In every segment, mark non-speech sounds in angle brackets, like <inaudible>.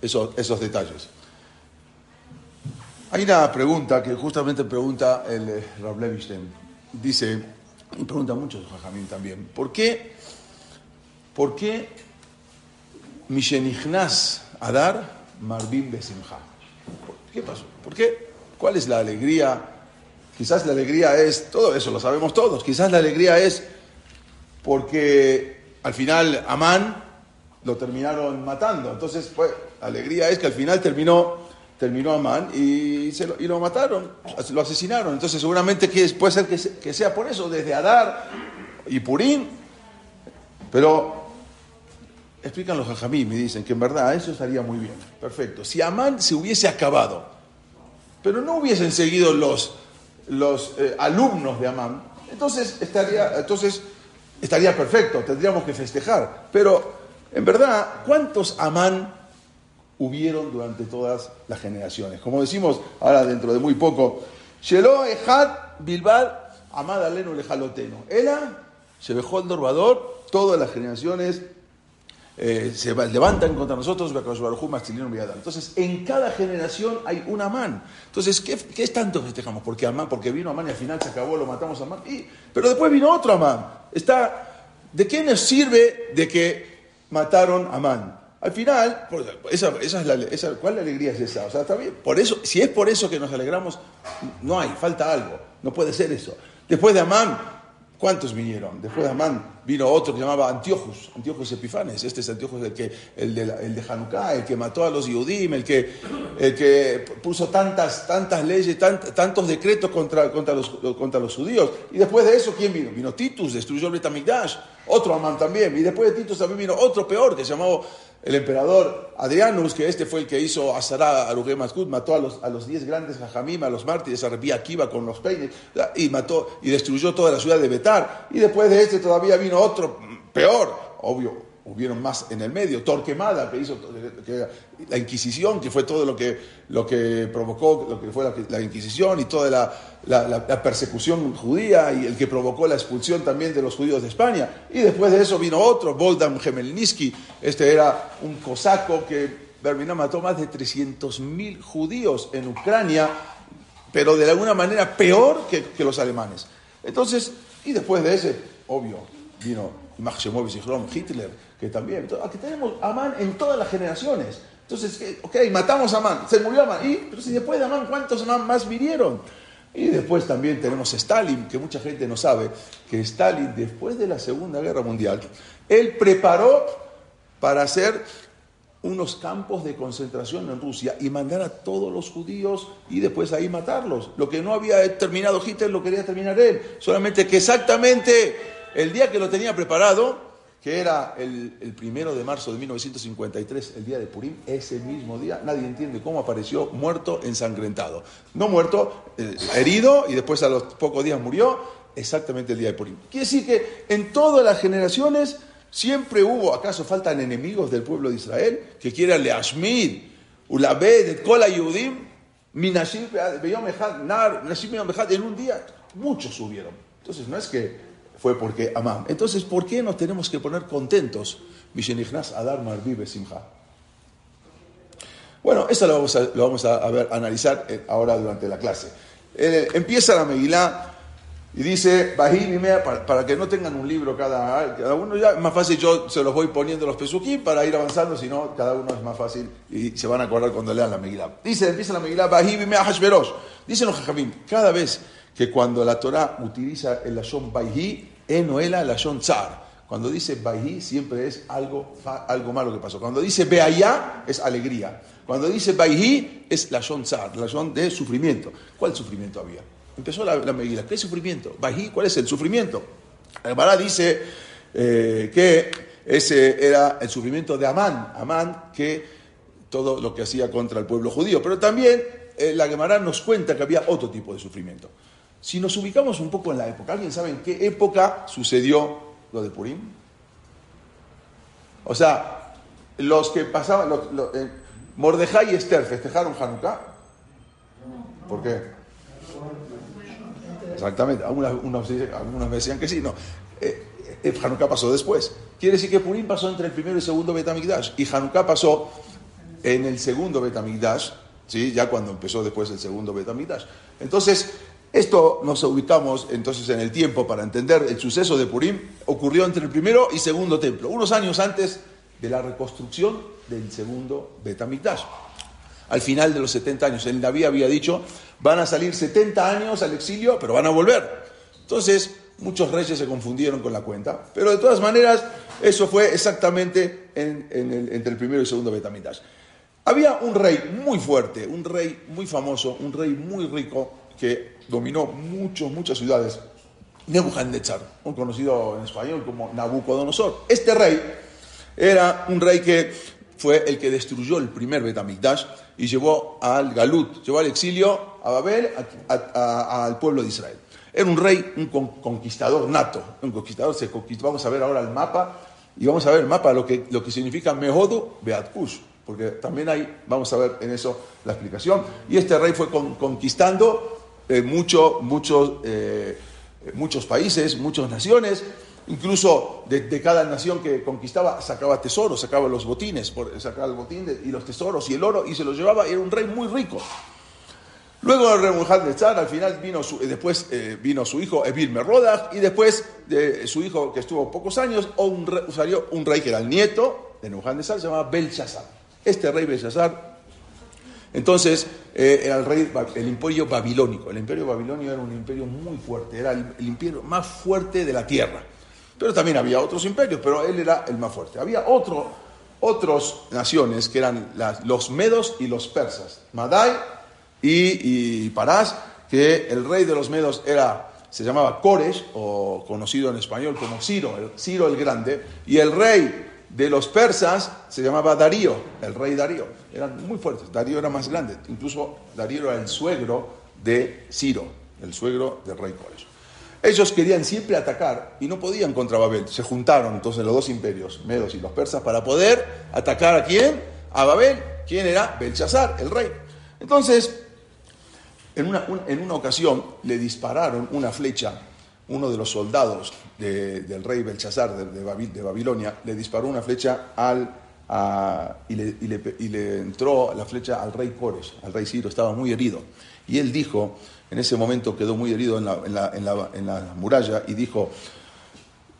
Esos, detalles. Hay una pregunta que justamente pregunta el eh, Rav. Dice, y pregunta muchos Jajamín también, ¿por qué, por qué Mishenichnas Adar Marbim Besimha? ¿Qué pasó? ¿Por qué? ¿Cuál es la alegría? Quizás la alegría es, todo eso lo sabemos todos, quizás la alegría es porque al final Amán lo terminaron matando. Entonces, pues, la alegría es que al final terminó, terminó Amán y, se lo, y lo mataron, lo asesinaron. Entonces, seguramente que puede ser que, sea por eso, desde Adar y Purín. Pero explican los jajamí, me dicen que en verdad eso estaría muy bien. Perfecto. Si Amán se hubiese acabado, pero no hubiesen seguido los, los eh, alumnos de Amán, entonces estaría, entonces estaría perfecto, tendríamos que festejar. Pero en verdad, ¿cuántos Amán hubieron durante todas las generaciones? Como decimos ahora dentro de muy poco, Shelo Ejad Bilbal Amad Alenu Lejaloteno. Ela, dejó el Dorbador, todas las generaciones eh, se levantan contra nosotros, entonces en cada generación hay un Amán. Entonces, ¿qué, qué es tanto festejamos? Porque Amán, porque vino Amán y al final se acabó, lo matamos a Amán. Y, pero después vino otro Amán. Está, ¿De qué nos sirve de que mataron a Amán. Al final, esa, esa es la, esa, ¿cuál alegría es esa? O sea, está bien. Por eso, si es por eso que nos alegramos, no hay, falta algo. No puede ser eso. Después de Amán, ¿cuántos vinieron? Después de Amán vino otro que llamaba Antiochus, Antiochus Epifanes. Este es Antiochus el, que, el, de, Hanukkah, el que mató a los Yudim, el que, puso tantas, tantas leyes, tantos decretos contra, contra, los, contra los judíos. Y después de eso, ¿quién vino? Vino Titus, destruyó el Betamigdash otro Amán también. Y después de Titus también vino otro peor, que se llamó el emperador Adrianus, que este fue el que hizo Azara Aruge mató a los, a los diez grandes Jajamim, a los mártires, a Repía Akiva con los peines, y mató y destruyó toda la ciudad de Betar. Y después de este todavía vino otro peor, obvio, hubieron más en el medio. Torquemada, que hizo la Inquisición, que fue todo lo que, lo que provocó lo que fue la, Inquisición y toda la, persecución judía y el que provocó la expulsión también de los judíos de España. Y después de eso vino otro, Boldan Gemelnitsky. Este era un cosaco que Bermina mató más de 300.000 judíos en Ucrania, pero de alguna manera peor que, que los alemanes. Entonces, y después de ese, obvio, vino Hitler, que también. aquí tenemos Amán en todas las generaciones. Entonces, ok, matamos a Amán, se murió Amán. ¿Y? Pero si después de Amán, ¿cuántos Amán más vinieron? Y después también tenemos Stalin, que mucha gente no sabe, que Stalin, después de la Segunda Guerra Mundial, él preparó para hacer unos campos de concentración en Rusia y mandar a todos los judíos y después ahí matarlos. Lo que no había terminado Hitler lo quería terminar él. Solamente que exactamente el día que lo tenía preparado, que era el, primero de marzo de 1953, el día de Purim, ese mismo día, nadie entiende cómo apareció muerto, ensangrentado. No muerto, eh, herido y después a los pocos días murió, exactamente el día de Purim. Quiere decir que en todas las generaciones siempre hubo, ¿acaso faltan enemigos del pueblo de Israel que quieran leashmid, ulabed, kola yudim, minashim, en un día? Muchos hubieron. Entonces no es que fue porque amam. Entonces, ¿por qué nos tenemos que poner contentos? Adar Marvive Simha. Bueno, eso lo vamos a, lo vamos a, ver, analizar eh, ahora durante la clase. Eh, empieza la Megilá y dice, para, para que no tengan un libro cada, cada uno, ya es más fácil yo se los voy poniendo los pesuquín para ir avanzando, si no, cada uno es más fácil y se van a acordar cuando lean la Megilá. Dice, empieza la Megilá, Hashverosh. Dicen los Jajamim, cada vez que cuando la Torah utiliza el Lashon Baihi, Enoela Lashon Tzar. Cuando dice Baihi siempre es algo, algo malo que pasó. Cuando dice Beaya es alegría. Cuando dice Baihi es Lashon Tzar, Lashon de sufrimiento. ¿Cuál sufrimiento había? Empezó la, medida. ¿Qué sufrimiento? Baihi, ¿cuál es el sufrimiento? Alvará dice eh, que ese era el sufrimiento de Amán, Amán que todo lo que hacía contra el pueblo judío. Pero también eh, la Gemara nos cuenta que había otro tipo de sufrimiento. Si nos ubicamos un poco en la época, ¿alguien sabe en qué época sucedió lo de Purim? O sea, los que pasaban, los, eh, Mordejai y Esther festejaron Hanukkah. ¿Por qué? Exactamente, algunos, algunos, me decían que sí, no. Eh, eh, Hanukkah pasó después. Quiere decir que Purim pasó entre el primero y el segundo Betamigdash. Y Hanukkah pasó en el segundo Betamigdash, ¿sí? ya cuando empezó después el segundo Betamigdash. Entonces, esto nos ubicamos entonces en el tiempo para entender el suceso de Purim. Ocurrió entre el primero y segundo templo, unos años antes de la reconstrucción del segundo Betamigdash. Al final de los 70 años, el David había dicho, van a salir 70 años al exilio, pero van a volver. Entonces, muchos reyes se confundieron con la cuenta, pero de todas maneras, eso fue exactamente entre el primero y el segundo Betamigdash. Había un rey muy fuerte, un rey muy famoso, un rey muy rico, que dominó muchos, muchas ciudades, Nebuchadnezzar, un conocido en español como Nabucodonosor. Este rey era un rey que fue el que destruyó el primer Betamigdash y llevó al Galut, llevó al exilio a Babel, al pueblo de Israel. Era un rey, un conquistador nato, un conquistador, se conquistó, vamos a ver ahora el mapa, y vamos a ver el mapa, lo que, lo que significa Mehodo Beatkush, porque también hay, vamos a ver en eso la explicación. Y este rey fue conquistando eh, eh, muchos países, muchas naciones, Incluso de, cada nación que conquistaba sacaba tesoros, sacaba los botines, sacaba el botín y los tesoros y el oro y se los llevaba. Era un rey muy rico. Luego el rey Zar, al final vino su, después eh, vino su hijo Evil Merodach y después de su hijo que estuvo pocos años, un salió un rey que era el nieto de Nebuchadnezzar, se llamaba Belshazzar. Este rey Belshazzar, entonces, eh, era el rey, el imperio babilónico. El imperio babilónico era un imperio muy fuerte, era el imperio más fuerte de la tierra. Pero también había otros imperios, pero él era el más fuerte. Había otro, otras naciones que eran los medos y los persas, Madai y, y Parás, que el rey de los medos era, se llamaba Koresh, o conocido en español como Ciro, el, Ciro el Grande, y el rey de los persas se llamaba Darío, el rey Darío. Eran muy fuertes, Darío era más grande, incluso Darío era el suegro de Ciro, el suegro del rey Koresh. Ellos querían siempre atacar y no podían contra Babel. Se juntaron entonces los dos imperios, medos y los persas, para poder atacar a quién? A Babel. ¿Quién era? Belshazzar, el rey. Entonces, en una, en una ocasión le dispararon una flecha, uno de los soldados del rey Belshazzar de, Babilonia, le disparó una flecha al, y, le, entró la flecha al rey Cores, al rey Ciro, estaba muy herido. Y él dijo, en ese momento quedó muy herido en la, muralla y dijo,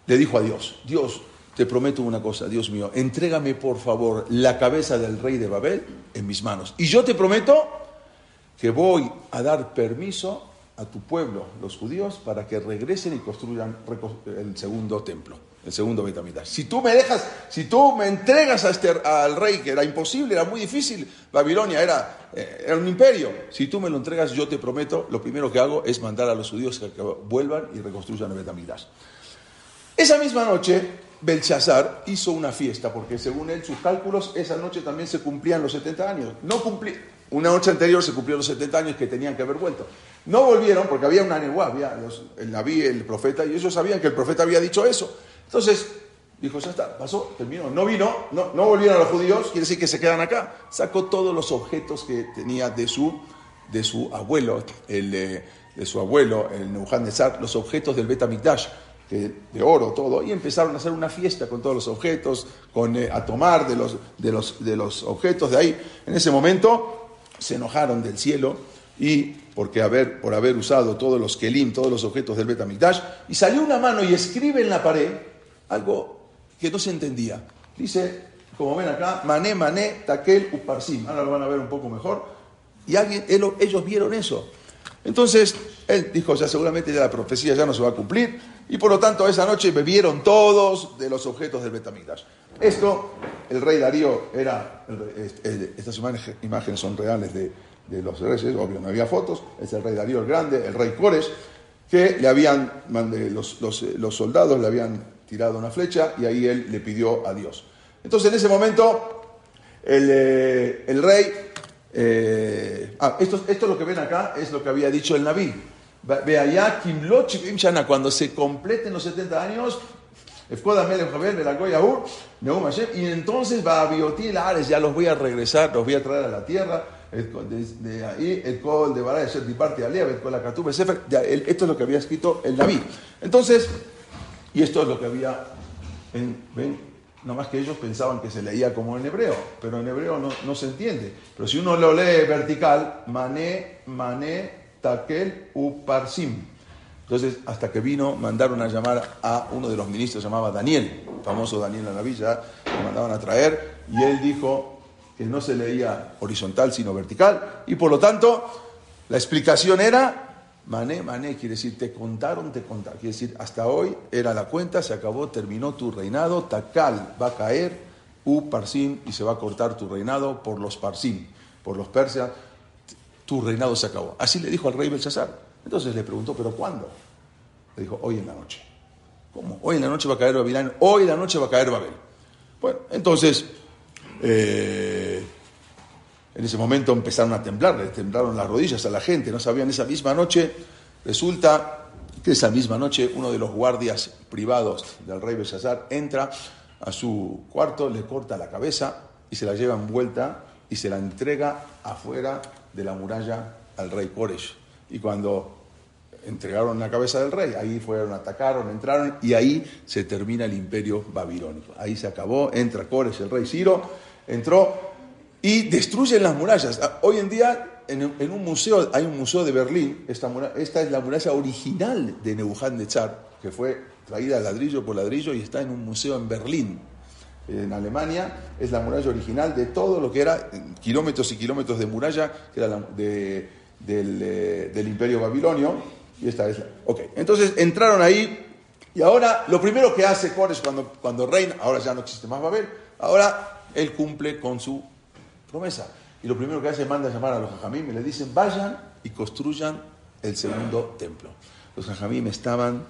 le dijo a Dios, Dios, te prometo una cosa, Dios mío, entrégame por favor la cabeza del rey de Babel en mis manos. Y yo te prometo que voy a dar permiso a tu pueblo, los judíos, para que regresen y construyan el segundo templo el segundo Betamigdash. Si tú me dejas, si tú me entregas a este, al rey, que era imposible, era muy difícil, Babilonia era, eh, era un imperio, si tú me lo entregas, yo te prometo, lo primero que hago es mandar a los judíos que, vuelvan y reconstruyan el Betamigdash. Esa misma noche, Belshazzar hizo una fiesta, porque según él, sus cálculos, esa noche también se cumplían los 70 años. No cumplí, una noche anterior se cumplieron los 70 años que tenían que haber vuelto. No volvieron porque había una neguá, había el naví, el profeta, y ellos sabían que el profeta había dicho eso. Entonces, dijo, ya está, pasó, terminó. No vino, no, no volvieron los judíos, quiere decir que se quedan acá. Sacó todos los objetos que tenía de su, de su abuelo, el, eh, de su abuelo, el Nebuchadnezzar, los objetos del Betamigdash, de oro, todo, y empezaron a hacer una fiesta con todos los objetos, con, eh, a tomar de los, de, los, de los objetos de ahí. En ese momento se enojaron del cielo y porque haber, por haber usado todos los kelim, todos los objetos del Betamigdash, y salió una mano y escribe en la pared algo que no se entendía. Dice, como ven acá, mané, mané, taquel, uparsim. Ahora lo van a ver un poco mejor. Y alguien, ellos vieron eso. Entonces, él dijo, ya seguramente ya la profecía ya no se va a cumplir. Y por lo tanto, esa noche bebieron todos de los objetos del Betamigdash. Esto, el rey Darío era, estas imágenes son reales de, los reyes, obvio, no había fotos, es el rey Darío el Grande, el rey Cores, que le habían, los, los, los soldados le habían tirado una flecha y ahí él le pidió a Dios. Entonces en ese momento el, eh, rey, eh, ah, esto, esto es lo que ven acá, es lo que había dicho el Naví. Cuando se completen los 70 años, y entonces va a Biotil Ares, ya los voy a regresar, los voy a traer a la tierra. De, ahí, el col de Bará de parte Alea, con la. Esto es lo que había escrito el Naví. Entonces, y esto es lo que había en, ven, más que ellos pensaban que se leía como en hebreo, pero en hebreo no, no se entiende. Pero si uno lo lee vertical, mané, mané, takel, uparsim. Entonces, hasta que vino, mandaron a llamar a uno de los ministros, llamaba Daniel, famoso Daniel la villa, lo mandaban a traer, y él dijo que no se leía horizontal, sino vertical, y por lo tanto, la explicación era, mané, mané, quiere decir, te contaron, te contaron, quiere decir, hasta hoy era la cuenta, se acabó, terminó tu reinado, Takal va a caer, U y se va a cortar tu reinado por los Parsim, por los persas, tu reinado se acabó. Así le dijo al rey Belshazzar. Entonces le preguntó, ¿pero cuándo? Le dijo, hoy en la noche. ¿Cómo? Hoy en la noche va a caer Babilán, hoy en la noche va a caer Babel. Bueno, entonces, eh, en ese momento empezaron a temblar, le temblaron las rodillas a la gente, no sabían, esa misma noche, resulta que esa misma noche uno de los guardias privados del rey Belshazzar entra a su cuarto, le corta la cabeza y se la lleva envuelta y se la entrega afuera de la muralla al rey Koresh. Y cuando entregaron la cabeza del rey, ahí fueron, atacaron, entraron y ahí se termina el imperio babilónico. Ahí se acabó, entra Cores, el rey Ciro, entró y destruyen las murallas. Ah, hoy en día en, un museo, hay un museo de Berlín, esta, esta es la muralla original de Nebuchadnezzar, que fue traída ladrillo por ladrillo y está en un museo en Berlín, en Alemania, es la muralla original de todo lo que era kilómetros y kilómetros de muralla, que era eh, del, imperio babilonio. Y esta es Ok, entonces entraron ahí y ahora lo primero que hace Cores cuando, cuando reina, ahora ya no existe más Babel, ahora él cumple con su promesa. Y lo primero que hace manda a llamar a los jajamim y le dicen, vayan y construyan el segundo templo. Los jajamim estaban,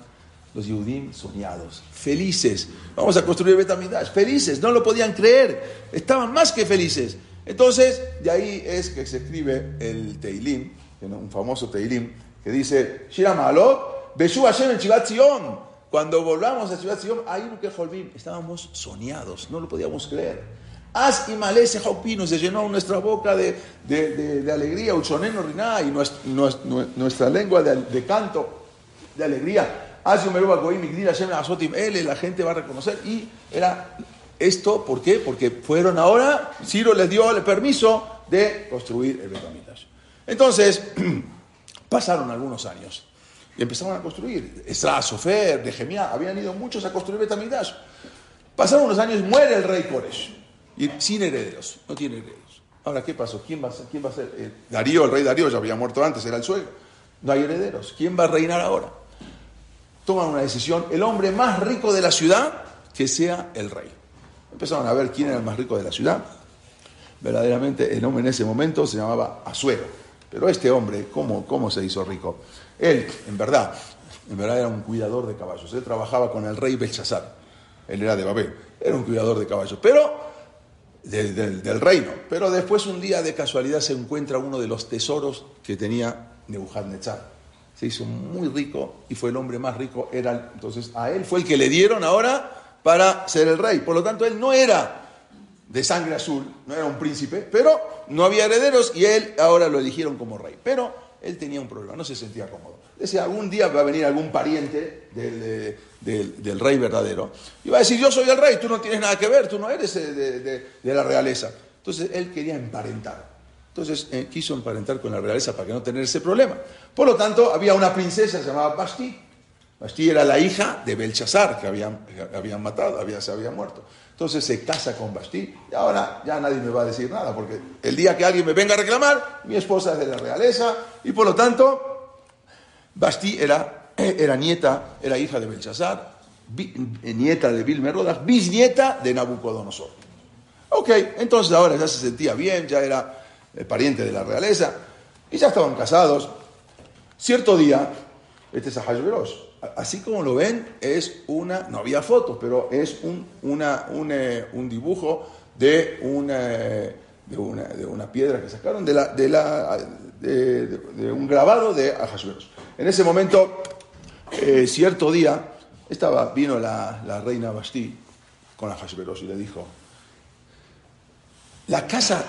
los Yehudim, soñados, felices. Vamos a construir el Betamidash, felices, no lo podían creer, estaban más que felices. Entonces, de ahí es que se escribe el Teilim, un famoso Teilim, que dice, Shiramalot, Beshu Hashem en Chivat Cuando volvamos a Chivat Zion, ahí que estábamos soñados, no lo podíamos creer. As y malese jaupino, se llenó nuestra boca de, de, de, alegría, uchoneno riná, y nuestra, lengua de, canto, de alegría. As y la gente va a reconocer, y era esto, ¿por qué? Porque fueron ahora, Ciro les dio el permiso de construir el Betamitash. Entonces, <clears throat> pasaron algunos años y empezaron a construir. Esra, Sofer, Nehemiah, habían ido muchos a construir Betamitash. Pasaron unos años, muere el rey Koresh, y sin herederos, no tiene herederos. Ahora, ¿qué pasó? ¿Quién va a ser? Quién va a ser? Eh, Darío, el rey Darío, ya había muerto antes, era el suegro. No hay herederos. ¿Quién va a reinar ahora? Toman una decisión, el hombre más rico de la ciudad, que sea el rey. Empezaron a ver quién era el más rico de la ciudad. Verdaderamente el hombre en ese momento se llamaba Azuero. Pero este hombre, ¿cómo, ¿cómo se hizo rico? Él, en verdad, en verdad era un cuidador de caballos. Él trabajaba con el rey Belshazzar. Él era de Babel. Era un cuidador de caballos. Pero del reino. Pero después un día de casualidad se encuentra uno de los tesoros que tenía Nebuchadnezzar. Se hizo muy rico y fue el hombre más rico. Era, entonces a él fue el que le dieron ahora para ser el rey. Por lo tanto, él no era de sangre azul, no era un príncipe, pero no había herederos y él ahora lo eligieron como rey. Pero él tenía un problema, no se sentía cómodo. Decía, algún día va a venir algún pariente del, rey verdadero y va a decir, yo soy el rey, tú no tienes nada que ver, tú no eres de, de la realeza. Entonces él quería emparentar. Entonces eh, quiso emparentar con la realeza para que no tener ese problema. Por lo tanto, había una princesa llamada Basti, Basti era la hija de Belshazzar, que habían, habían matado, había, se había muerto. Entonces se casa con Basti y ahora ya nadie me va a decir nada, porque el día que alguien me venga a reclamar, mi esposa es de la realeza y por lo tanto Basti era, era nieta, era hija de Belshazzar, nieta de Vilmerodas, bisnieta de Nabucodonosor. Ok, entonces ahora ya se sentía bien, ya era el pariente de la realeza y ya estaban casados. Cierto día, este es Ahashverosh, así como lo ven, es una, no había fotos, pero es un, una, un, eh, un dibujo de una, de una, de una piedra que sacaron de, la, de, la, de, un grabado de Ahasueros. En ese momento, eh, cierto día, estaba, vino la, la reina Basti con Ahasueros y le dijo, la casa,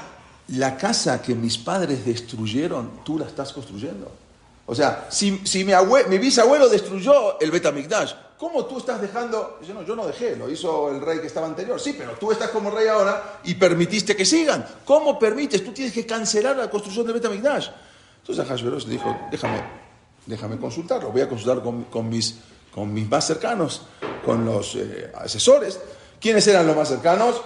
la casa que mis padres destruyeron, tú la estás construyendo. O sea, si, si mi, abue- mi bisabuelo destruyó el Betamigdash, ¿cómo tú estás dejando? Dice, no, yo no dejé, lo hizo el rey que estaba anterior. Sí, pero tú estás como rey ahora y permitiste que sigan. ¿Cómo permites? Tú tienes que cancelar la construcción del Betamigdash. Entonces Hashverosh dijo, déjame, déjame consultarlo, voy a consultar con, con mis, con mis más cercanos, con los eh, asesores. ¿Quiénes eran los más cercanos?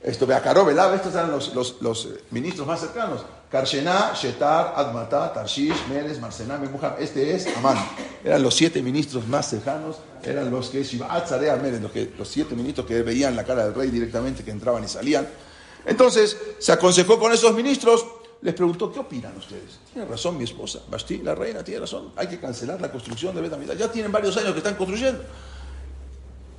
Esto, Beacaró, estos eran los, los, los, eh, ministros más cercanos. Karshená, Shetar, Admatá, Tarshish, Meres, Marsená, Memuham. Este es Amán. Eran los siete ministros más cercanos, eran los que Zarea, Meres, los, los siete ministros que veían la cara del rey directamente, que entraban y salían. Entonces, se aconsejó con esos ministros, les preguntó, ¿qué opinan ustedes? Tiene razón mi esposa, Basti, la reina, tiene razón. Hay que cancelar la construcción de Betamidad. Ya tienen varios años que están construyendo.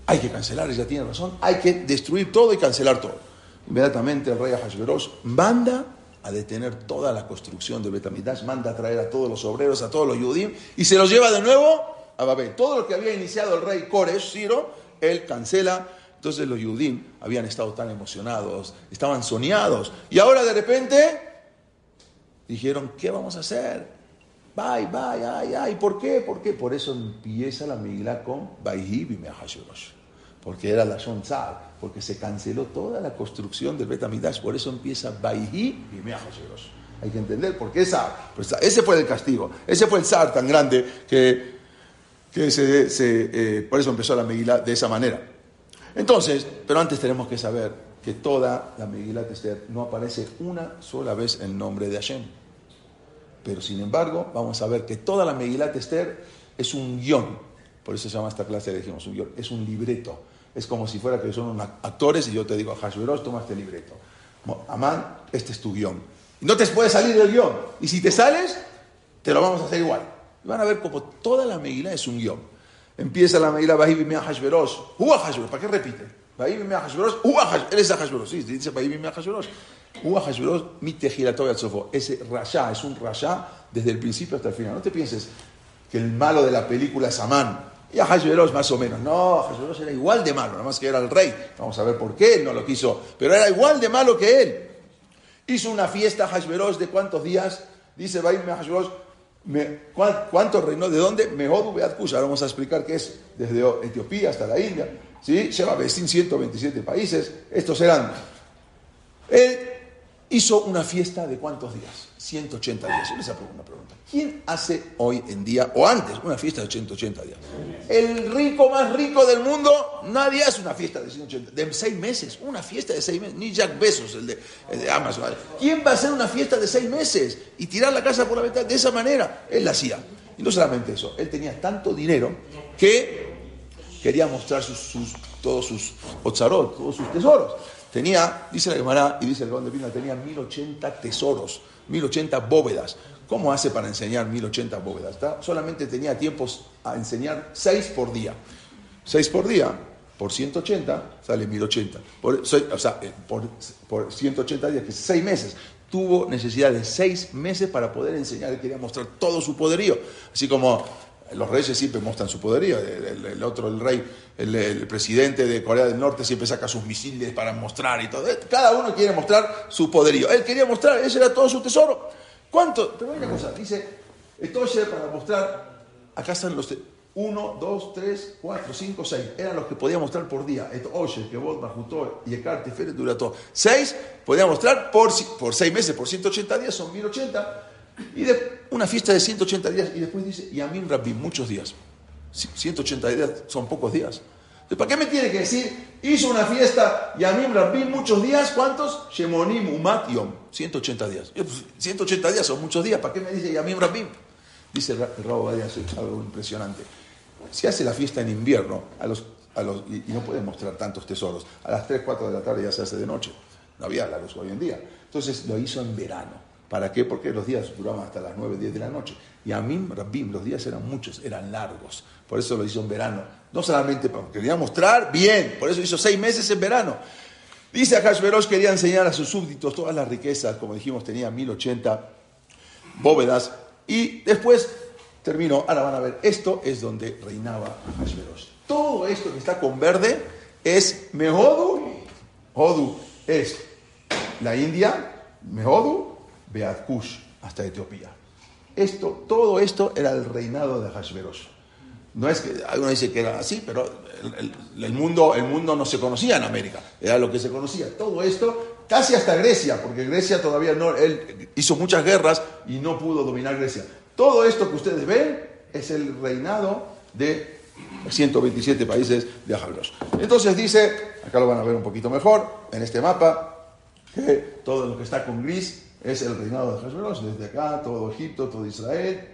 Hay que cancelar, ella tiene razón. Hay que destruir todo y cancelar todo. Inmediatamente el rey Ahasverosh manda a detener toda la construcción de Betamidash, manda a traer a todos los obreros, a todos los Yudim, y se los lleva de nuevo a Babel. Todo lo que había iniciado el rey Koresh, Ciro, él cancela. Entonces los Yudim habían estado tan emocionados, estaban soñados, y ahora de repente dijeron, ¿qué vamos a hacer? Bye, bye, ay, ay. ¿Por qué? ¿Por qué? Por eso empieza la Megilá con Baihi Bimehashverosh. Porque era la Shon Tzar, porque se canceló toda la construcción del Betamidash. Por eso empieza Baihi Bimehashverosh. Hay que entender por qué Zar. Pues ese fue el castigo. Ese fue el Zar tan grande que, que se, eh, por eso empezó la Megilá de esa manera. Entonces, pero antes tenemos que saber que toda la Megilá Esther no aparece una sola vez el nombre de Hashem. Pero sin embargo, vamos a ver que toda la Megilat Esther es un guion. Por eso se llama esta clase, le dijimos un guion. Es un libreto. Es como si fuera que son actores y yo te digo, Hashverosh, toma este libreto. Amán, este es tu guion. No te puedes salir del guion. Y si te sales, te lo vamos a hacer igual. Y van a ver como toda la Megilá es un guion. Empieza la Megilá, Bahí Bimea Hashverosh. Hua Hashverosh, ¿para qué repite? Bahí Bimea Hashverosh, Hua Hashverosh. Él es Hashverosh, sí, dice Bahí Bimea Hashverosh. Hua Hashverosh, mite giratoy sofo. Ese rasha es un rasha desde el principio hasta el final. No te pienses que el malo de la película es Amán. Y a Hashverosh más o menos. No, Hashverosh era igual de malo, nada más que era el rey. Vamos a ver por qué él no lo quiso. Pero era igual de malo que él. Hizo una fiesta Hashverosh de cuántos días. Dice Bahí Bimea Hashverosh. ¿Cuánto reinó? ¿De dónde? Mehodu Beat Kush. Ahora vamos a explicar qué es desde Etiopía hasta la India. ¿sí? Lleva 127 países. Estos eran. Él hizo una fiesta de cuántos días? 180 días. Yo les hago una pregunta. ¿Quién hace hoy en día, o antes, una fiesta de 180 días? El rico más rico del mundo, nadie hace una fiesta de 180 de seis meses. Una fiesta de seis meses. Ni Jack Bezos, el de, el Amazon. ¿Quién va a hacer una fiesta de seis meses y tirar la casa por la ventana de esa manera? Él la hacía. Y no solamente eso, él tenía tanto dinero que quería mostrar sus, sus, todos sus otzarot, todos sus tesoros. Tenía, dice la Gemara y dice el Gón de Pina, tenía 1080 tesoros, 1080 bóvedas. ¿Cómo hace para enseñar 1080 bóvedas? Solamente tenía tiempos a enseñar 6 por día. 6 por día, por 180, sale 1080. Por, o sea, por, por 180 días, que es 6 meses. Tuvo necesidad de 6 meses para poder enseñar. Quería mostrar todo su poderío. Así como los reyes siempre muestran su poderío. El, el, el otro, el rey, el, el, presidente de Corea del Norte siempre saca sus misiles para mostrar y todo. Cada uno quiere mostrar su poderío. Él quería mostrar, ese era todo su tesoro. ¿Cuánto? Pero una cosa, dice, entonces para mostrar, acá están los 1, 2, 3, 4, 5, 6. Eran los que podía mostrar por día. Oye, que vos, Bajutó, Yekar, Tiferet, Durató. 6 podía mostrar por, por 6 meses, por 180 días, son 1080. Y de una fiesta de 180 días, y después dice, y a mí Rabbi, muchos días. 180 días son pocos días. Entonces, ¿para qué me tiene que decir, hizo una fiesta y a mí Rabbi muchos días? ¿Cuántos? Shemonim Umat Yom. 180 días. Yo, pues, 180 días son muchos días. ¿Para qué me dice Yamim Rabbi? Dice el, Rabo algo impresionante. Si hace la fiesta en invierno, a los, a los, y, y no puede mostrar tantos tesoros, a las 3, 4 de la tarde ya se hace de noche. No había la luz hoy en día. Entonces lo hizo en verano. ¿Para qué? Porque los días duraban hasta las 9, 10 de la noche. Y a mí, Rabbim, los días eran muchos, eran largos. Por eso lo hizo en verano. No solamente porque quería mostrar bien, por eso hizo seis meses en verano. Dice Hashverosh quería enseñar a sus súbditos todas las riquezas, como dijimos, tenía 1080 bóvedas. Y después terminó, ahora van a ver, esto es donde reinaba Hashverosh. Todo esto que está con verde es Mehodu. Hodu es la India, Mehodu, Beat Kush, hasta Etiopía. Esto, todo esto era el reinado de Hashverosh. No es que alguno dice que era así, pero el, mundo, el mundo no se conocía en América, era lo que se conocía. Todo esto, casi hasta Grecia, porque Grecia todavía no, él hizo muchas guerras y no pudo dominar Grecia. Todo esto que ustedes ven es el reinado de 127 países de Hashverosh. Entonces dice, acá lo van a ver un poquito mejor, en este mapa, que todo lo que está con gris es el reinado de Hashverosh, desde acá, todo Egipto, todo Israel,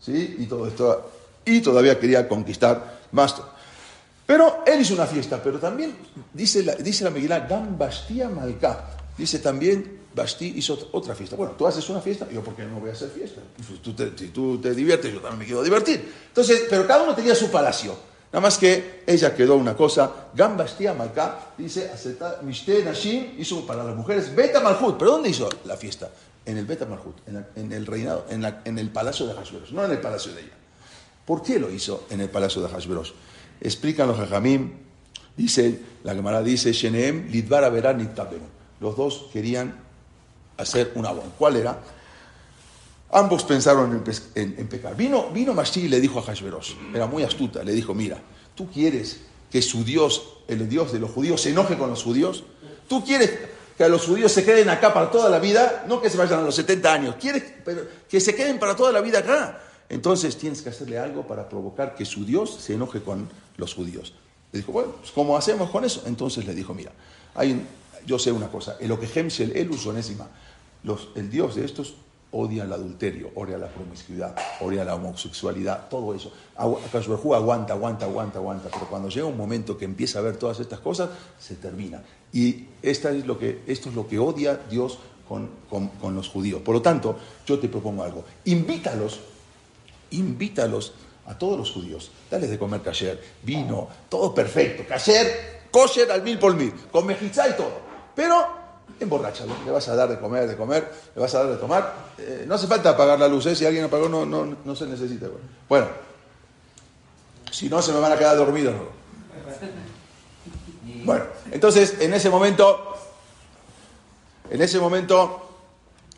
¿sí? Y todo esto, y todavía quería conquistar más. Pero él hizo una fiesta, pero también, dice la, dice la Megillah, Dan Bastia Malka, dice también, Basti hizo otra fiesta. Bueno, tú haces una fiesta, yo porque no voy a hacer fiesta. si tú te diviertes, yo también me quiero divertir. Entonces, pero cada uno tenía su palacio. Nada más que ella quedó una cosa, Gambastia Malka, dice, Mishte Nashim hizo para las mujeres Beta Malhut. ¿Pero dónde hizo la fiesta? En el Beta Malhut, en, el reinado, en, el palacio de Hashverosh, no en el palacio de ella. ¿Por qué lo hizo en el palacio de Hashverosh? Explican los Jajamim, dice, la Gemara dice, Sheneem Lidvara Verán Los dos querían hacer una bon. ¿Cuál era? Ambos pensaron en, pecar. Vino, vino y le dijo a Hashverosh, era muy astuta, le dijo, mira, ¿tú quieres que su Dios, el Dios de los judíos, se enoje con los judíos? ¿Tú quieres que los judíos se queden acá para toda la vida? No que se vayan a los 70 años, quieres que se queden para toda la vida acá. Entonces tienes que hacerle algo para provocar que su Dios se enoje con los judíos. Le dijo, bueno, pues, ¿cómo hacemos con eso? Entonces le dijo, mira, hay, yo sé una cosa, el Okehemshel, el Usonésima, los, el Dios de estos odia el adulterio, odia la promiscuidad, odia la homosexualidad, todo eso. Kashberhu aguanta, aguanta, aguanta, aguanta, pero cuando llega un momento que empieza a ver todas estas cosas, se termina. Y es lo que, esto es lo que odia Dios con, con, los judíos. Por lo tanto, yo te propongo algo. Invítalos, invítalos a todos los judíos. Dales de comer kasher, vino, todo perfecto. Kasher, kosher al mil por mil, con mejizá y todo. Pero emborráchalo, le vas a dar de comer, de comer, le vas a dar de tomar. Eh, no hace falta apagar la luz, ¿eh? si alguien apagó no, no, no se necesita. Bueno, si no se me van a quedar dormidos. <laughs> Bueno, entonces en ese momento, en ese momento,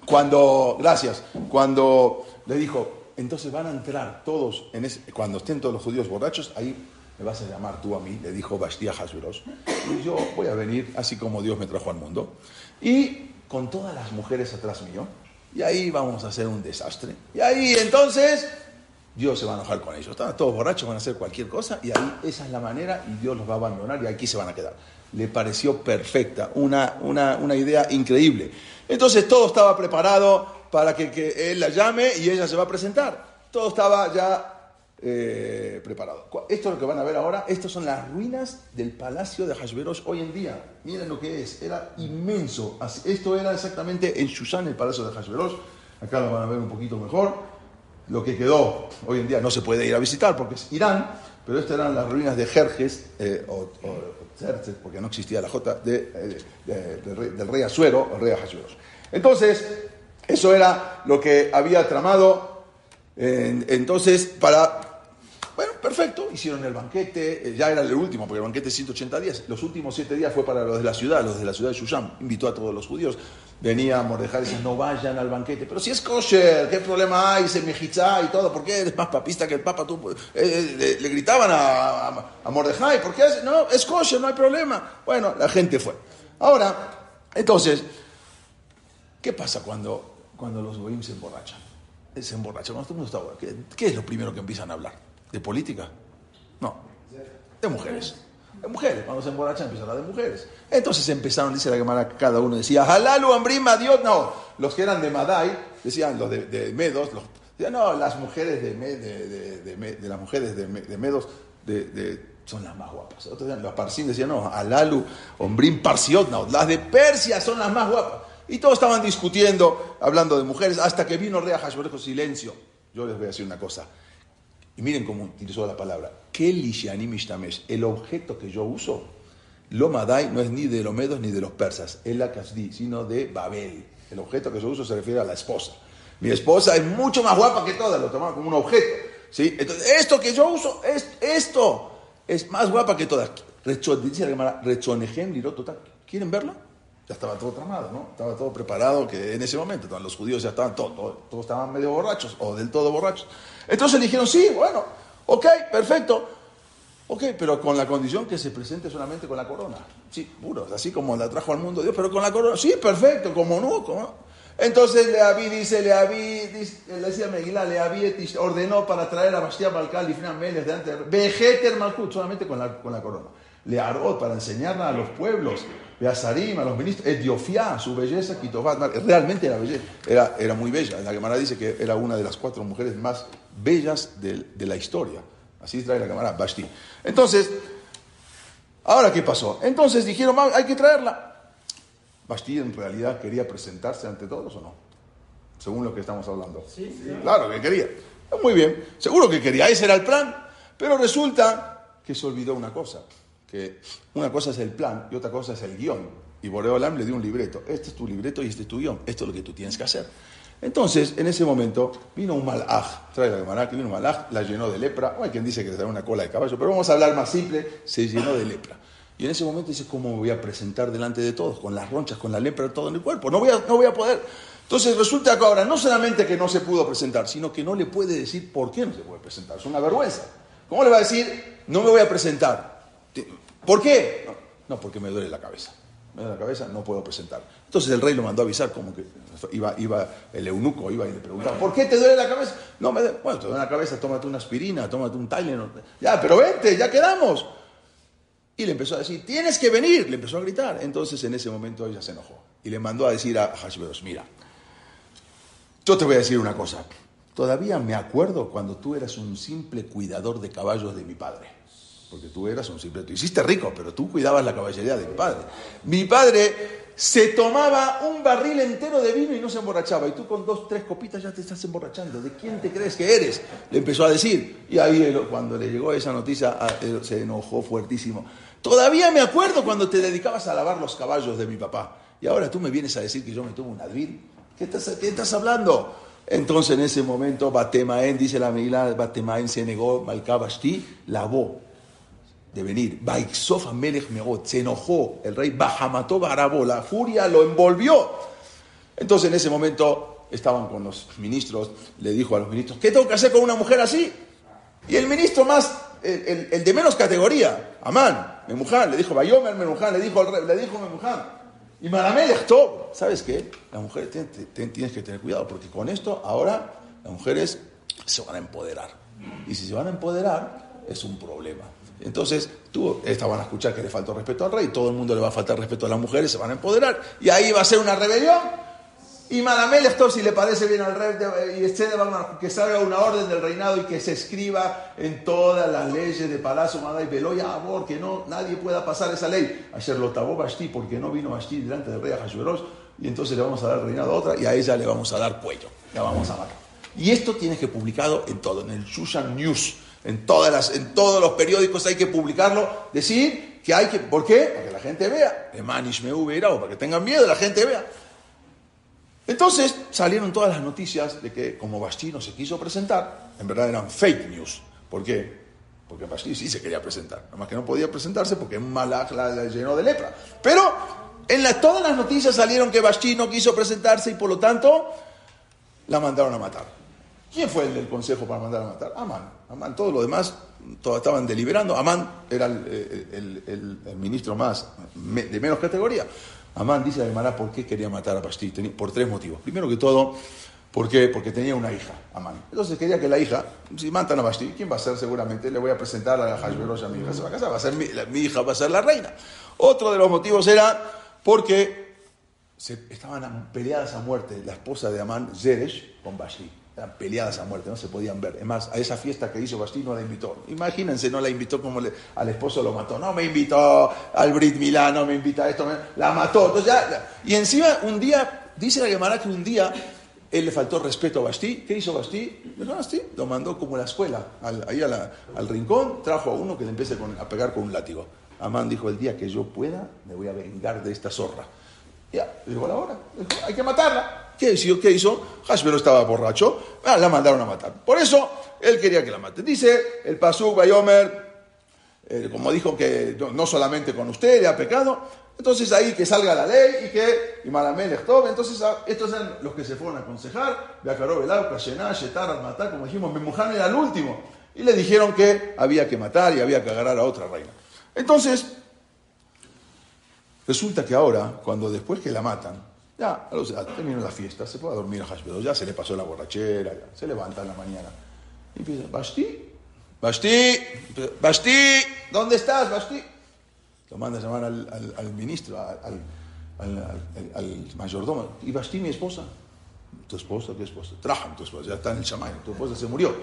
cuando, gracias, cuando le dijo, entonces van a entrar todos, en ese, cuando estén todos los judíos borrachos, ahí me vas a llamar tú a mí, le dijo Bastia Hasberos, y yo voy a venir así como Dios me trajo al mundo, y con todas las mujeres atrás mío, y ahí vamos a hacer un desastre. Y ahí entonces Dios se va a enojar con ellos. Están todos borrachos, van a hacer cualquier cosa, y ahí esa es la manera, y Dios los va a abandonar, y aquí se van a quedar. Le pareció perfecta, una, una, idea increíble. Entonces todo estaba preparado para que, que él la llame y ella se va a presentar. Todo estaba ya eh, preparado. Esto es lo que van a ver ahora. Estas son las ruinas del palacio de Hashverosh hoy en día. Miren lo que es. Era inmenso. Esto era exactamente en Shushan, el palacio de Hashverosh. Acá lo van a ver un poquito mejor. Lo que quedó hoy en día no se puede ir a visitar porque es Irán, pero estas eran las ruinas de Jerjes, eh, o, porque no existía la J, de, del rey Azuero, el rey Hashverosh. Entonces, eso era lo que había tramado. entonces, para hicieron el banquete, eh, ya era el último, porque el banquete es 180 días. Los últimos 7 días fue para los de la ciudad, los de la ciudad de Shushan. Invitó a todos los judíos. Venía a Mordejai y decía, no vayan al banquete. Pero si es kosher, ¿qué problema hay? Se mejizá y todo. ¿Por qué eres más papista que el papa? Tú, eh, eh, le, gritaban a, a, Mordejai, ¿por qué? No, es kosher, no hay problema. Bueno, la gente fue. Ahora, entonces, ¿qué pasa cuando, cuando los goyim se emborrachan? Se emborrachan, cuando todo mundo está... ¿Qué, ¿Qué es lo primero que empiezan a hablar? ¿De política? No. De mujeres. De mujeres. Cuando se emborrachan empieza a hablar de mujeres. Entonces empezaron, dice la Gemara, cada uno decía, Halalu Ambrima Dios. No, los que eran de Madai, decían los de, Medos, los, decían, no, las mujeres de, las mujeres de, Medos son las más guapas. Otros los Parsim decían, no, Halalu Ombrim Parsiot, no, las de Persia son las más guapas. Y todos estaban discutiendo, hablando de mujeres, hasta que vino Rea Hashborejo, silencio. Yo les voy a decir una cosa. Y miren cómo utilizó la palabra. El objeto que yo uso, lo Madai no es ni de los medos ni de los persas, es la Kasdi, sino de Babel. El objeto que yo uso se refiere a la esposa. Mi esposa es mucho más guapa que todas, lo tomaba como un objeto. ¿sí? Entonces, esto que yo uso, es, esto es más guapa que todas. ¿quieren verla? Ya estaba todo tramado, ¿no? Estaba todo preparado, que en ese momento los judíos ya estaban todos, todos, estaban medio borrachos, o del todo borrachos. Entonces dijeron, sí, bueno, ok, perfecto. Ok, pero con la condición que se presente solamente con la corona. Sí, puro, así como la trajo al mundo Dios, pero con la corona. Sí, perfecto, como no, como no. Entonces Leaví dice, Leaví, le decía Megilá, Leaví ordenó para traer a Bastián Balcal y finalmente delante de Vejeter Malkut, solamente con la, con la corona. Le Arot para enseñarla a los pueblos, a Sarim, a los ministros, Ediofía, su belleza, Kitovat, realmente era bella, era, era muy bella. La Gemara dice que era una de las cuatro mujeres más bellas de, de la historia. Así trae la Gemara, Basti. Entonces, ¿ahora qué pasó? Entonces dijeron, hay que traerla. Bastille en realidad quería presentarse ante todos o no? Según lo que estamos hablando. Sí, Claro que quería. Muy bien, seguro que quería, ese era el plan. Pero resulta que se olvidó una cosa, que una cosa es el plan y otra cosa es el guion. Y Boreolam le dio un libreto. Este es tu libreto y este es tu guion. Esto es lo que tú tienes que hacer. Entonces, en ese momento, vino un malaj, trae la Gemara, que vino un malaj, la llenó de lepra. hay quien dice que le da una cola de caballo, pero vamos a hablar más simple, se llenó de lepra. Y en ese momento dice, ¿cómo me voy a presentar delante de todos? Con las ronchas, con la lepra, todo en el cuerpo. No voy a, no voy a poder. Entonces resulta que ahora no solamente que no se pudo presentar, sino que no le puede decir por qué no se puede presentar. Es una vergüenza. ¿Cómo le va a decir, no me voy a presentar? ¿Por qué? No, porque me duele la cabeza. Me duele la cabeza, no puedo presentar. Entonces el rey lo mandó a avisar, como que iba, iba el eunuco, iba y le preguntaba, ¿por qué te duele la cabeza? No, me duele, bueno, te duele la cabeza, tómate una aspirina, tómate un Tylenol. Ya, pero vente, ya quedamos. Y le empezó a decir, tienes que venir, le empezó a gritar. Entonces en ese momento ella se enojó y le mandó a decir a Hashverosh, mira, yo te voy a decir una cosa, todavía me acuerdo cuando tú eras un simple cuidador de caballos de mi padre. Porque tú eras un simple, tú hiciste rico, pero tú cuidabas la caballería de mi padre. Mi padre se tomaba un barril entero de vino y no se emborrachaba. Y tú con dos, tres copitas ya te estás emborrachando. ¿De quién te crees que eres? Le empezó a decir. Y ahí cuando le llegó esa noticia se enojó fuertísimo. Todavía me acuerdo cuando te dedicabas a lavar los caballos de mi papá. Y ahora tú me vienes a decir que yo me tomo un advil. ¿Qué estás, qué estás hablando? Entonces en ese momento Batemaen, dice la Megilá, Batemaen se negó, Malkabashti, lavó de venir. Megot, se enojó el rey, Bahamató Barabó, la furia lo envolvió. Entonces en ese momento estaban con los ministros, le dijo a los ministros, ¿qué tengo que hacer con una mujer así? Y el ministro más, el, de menos categoría, Amán, Memuján, le dijo Bayomer Memuján, le dijo, le dijo Memuján. Y Maramelech, todo. ¿Sabes qué? Las mujeres tienes que tener cuidado, porque con esto ahora las mujeres se van a empoderar. Y si se van a empoderar, es un problema. Entonces, tú estaban a escuchar que le faltó respeto al rey, todo el mundo le va a faltar respeto a las mujeres, se van a empoderar, y ahí va a ser una rebelión y Malamel esto, si le parece bien al rey, y excede, que salga una orden del reinado y que se escriba en todas las leyes de Palacio Madai Beloya Abor, que no, nadie pueda pasar esa ley. Ayer lo tabó Basti porque no vino Basti delante del rey Ahasueros, y entonces le vamos a dar reinado a otra, y a ella le vamos a dar cuello, la vamos a matar. Y esto tienes que publicado en todo, en el Shushan News, en, todas las, en todos los periódicos hay que publicarlo, decir que hay que, ¿por qué? Para que la gente vea, o para que tengan miedo, la gente vea. Entonces salieron todas las noticias de que como Basti no se quiso presentar, en verdad eran fake news. ¿Por qué? Porque Basti sí se quería presentar, nada más que no podía presentarse porque un malaj la, llenó de lepra. Pero en todas las noticias salieron que Basti no quiso presentarse y por lo tanto la mandaron a matar. ¿Quién fue el del consejo para mandar a matar? Amán. Amán, todo lo demás todos estaban deliberando. Amán era el, el ministro más de menos categoría. Amán dice a por qué quería matar a Pashti, por tres motivos. Primero que todo, ¿por qué? Porque tenía una hija, Amán. Entonces quería que la hija, si matan a Pashti, ¿quién va a ser seguramente? Le voy a presentar a Hashverosh a mi hija, se va a casar, va a ser mi, hija va a ser la reina. Otro de los motivos era porque estaban peleadas a muerte la esposa de Amán, Zeresh, con Pashti. Eran peleadas a muerte, no se podían ver. Es más, a esa fiesta que hizo Basti no la invitó. Imagínense, no la invitó como le, al esposo lo mató. No me invitó al Brit Milán, no me invita a esto, la mató. Entonces ya, y encima un día, dice la Gemara que un día él le faltó respeto a Basti. ¿Qué hizo Basti? Basti lo mandó como a la escuela, ahí al rincón, trajo a uno que le empiece a pegar con un látigo. Amán dijo, el día que yo pueda, me voy a vengar de esta zorra. Ya, llegó la hora, hay que matarla. ¿Qué hizo? ¿Qué hizo? estaba borracho, ah, la mandaron a matar. Por eso, él quería que la maten. Dice el Pasuk Bayomer, eh, como dijo que no, solamente con usted ha pecado, entonces ahí que salga la ley y que y entonces ah, estos eran los que se fueron a aconsejar, Beacaró Belau, Kashená, Shetar, al matar, como dijimos, Memuján era el último, y le dijeron que había que matar y había que agarrar a otra reina. Entonces, resulta que ahora, cuando después que la matan, ya, terminó la fiesta, se puede dormir a Hashverosh, ya se le pasó la borrachera, se levanta en la mañana. Y empieza, Basti, Basti, Basti, ¿dónde estás, Basti? Lo manda a llamar al, ministro, al, mayordomo. ¿Y Basti, mi esposa? ¿Tu esposa? ¿Qué esposa? Trajan tu esposa, ya está en el chamán, tu esposa se murió.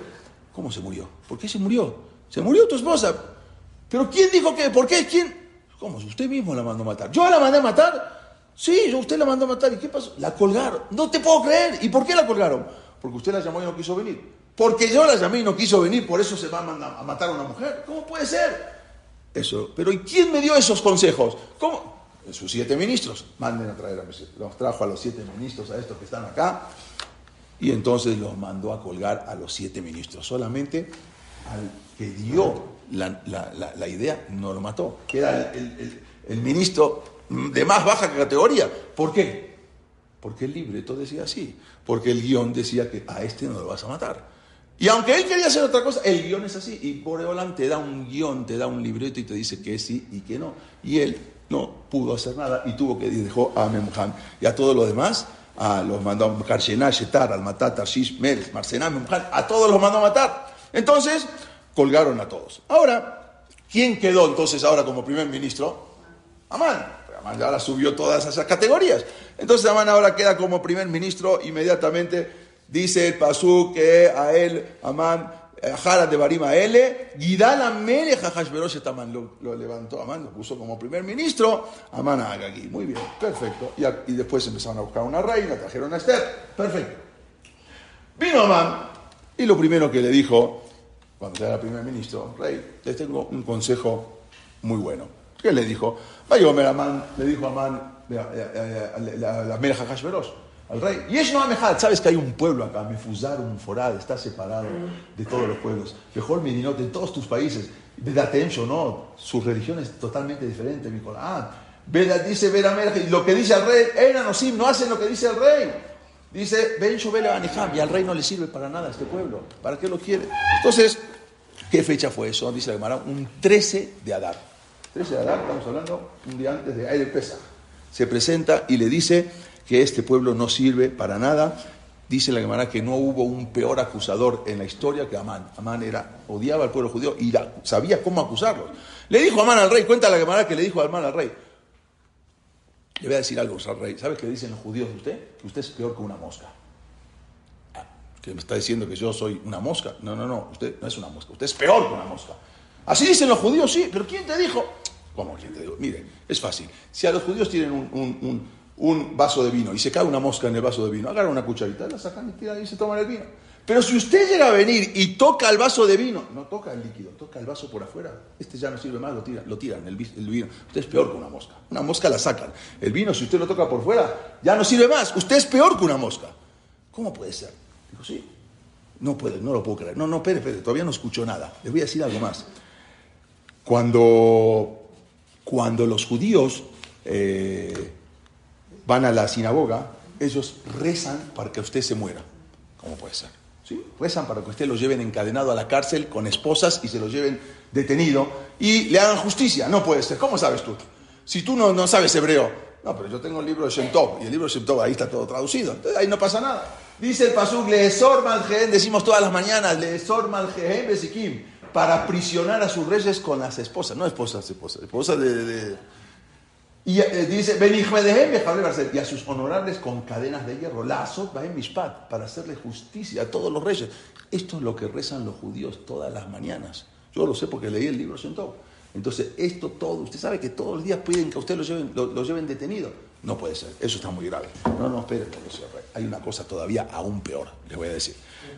¿Cómo se murió? ¿Por qué se murió? Se murió tu esposa. ¿Pero quién dijo que? ¿Por qué? ¿Quién? ¿Cómo? Usted mismo la mandó a matar. ¿Yo la mandé a matar? Sí, usted la mandó a matar. ¿Y qué pasó? La colgaron. No te puedo creer. ¿Y por qué la colgaron? Porque usted la llamó y no quiso venir. Porque yo la llamé y no quiso venir, por eso se va a, matar a una mujer. ¿Cómo puede ser? Eso. Pero ¿y quién me dio esos consejos? ¿Cómo? Sus siete ministros. Manden a traer a Los trajo a los siete ministros, a estos que están acá. Y entonces los mandó a colgar a los siete ministros. Solamente al que dio la, idea no lo mató. Que era el ministro de más baja categoría. ¿Por qué? Porque el libreto decía así. Porque el guion decía que a este no lo vas a matar. Y aunque él quería hacer otra cosa, el guion es así. Y Boreolam te da un guion, te da un libreto y te dice que sí y que no. Y él no pudo hacer nada y tuvo que dejó a Memhan. Y a todo lo demás, a los mandó a Shetar, al matar Tarshish, Meres, Marcená, a todos los mandó a matar. Entonces, colgaron a todos. Ahora, ¿quién quedó entonces ahora como primer ministro? Amán. Amán ahora subió todas esas categorías. Entonces Amán ahora queda como primer ministro inmediatamente. Dice el Pasú que a él, Amán, eh, Jara de Barima L, Gidal Amele Jajashverosh Amán lo, lo levantó, Amán lo puso como primer ministro, Amán aquí Muy bien, perfecto. Y, y, después empezaron a buscar una reina, trajeron a Esther, perfecto. Vino Amán y lo primero que le dijo, cuando era primer ministro, rey, les tengo un consejo muy bueno. ¿Qué le dijo? Vayomer Amán, le dijo Amán, la Melech Hashverosh, al rey. Y es no Amejad, sabes que hay un pueblo acá, Mefuzar, un forad, está separado de todos los pueblos. Mejor Midinot, en todos tus países. Vedatem no, su religión es totalmente diferente, mi Ah, dice Veramelech, y lo que dice el rey, Eranosim, no hacen lo que dice el rey. Dice, Ben y al rey no le sirve para nada a este pueblo. ¿Para qué lo quiere? Entonces, ¿qué fecha fue eso? Dice la Gemara, un 13 de Adar. 13 de Adar, estamos hablando un día antes de Aire Pesa, se presenta y le dice que este pueblo no sirve para nada. Dice la Gemara que no hubo un peor acusador en la historia que Amán. Amán era, odiaba al pueblo judío y sabía cómo acusarlos. Le dijo Amán al rey, cuenta la Gemara que le dijo Amán al rey. Le voy a decir algo al rey. ¿Sabe qué dicen los judíos de usted? Que usted es peor que una mosca. Ah, que me está diciendo que yo soy una mosca. No, no, no, usted no es una mosca, usted es peor que una mosca. Así dicen los judíos, sí, pero ¿quién te dijo? ¿Cómo quién te dijo? Mire, es fácil. Si a los judíos tienen un, vaso de vino y se cae una mosca en el vaso de vino, agarran una cucharita, la sacan y, tiran y se toman el vino. Pero si usted llega a venir y toca el vaso de vino, no toca el líquido, toca el vaso por afuera, este ya no sirve más, lo tiran, lo el, vino. Usted es peor que una mosca. Una mosca la sacan. El vino, si usted lo toca por fuera, ya no sirve más. Usted es peor que una mosca. ¿Cómo puede ser? Dijo, sí. No puede, no lo puedo creer. No, no, espere, espere, todavía no escucho nada. Les voy a decir algo más. Cuando, cuando los judíos eh, van a la sinagoga, ellos rezan para que usted se muera. ¿Cómo puede ser? ¿Sí? Rezan para que usted lo lleven encadenado a la cárcel con esposas y se lo lleven detenido y le hagan justicia. No puede ser. ¿Cómo sabes tú? Si tú no, no sabes hebreo. No, pero yo tengo el libro de Shem y el libro de Shem ahí está todo traducido. Entonces ahí no pasa nada. Dice el Pasuk, le decimos todas las mañanas, le besikim para prisionar a sus reyes con las esposas, no esposas, esposas, esposas de, Y eh, dice, y a sus honorables con cadenas de hierro, lazos, mishpat, para hacerle justicia a todos los reyes. Esto es lo que rezan los judíos todas las mañanas. Yo lo sé porque leí el libro Shentov. Entonces, esto todo, usted sabe que todos los días piden que a usted lo lleven, lo, lleven detenido. No puede ser, eso está muy grave. No, no, espere, señor rey. Hay una cosa todavía aún peor, le voy a decir.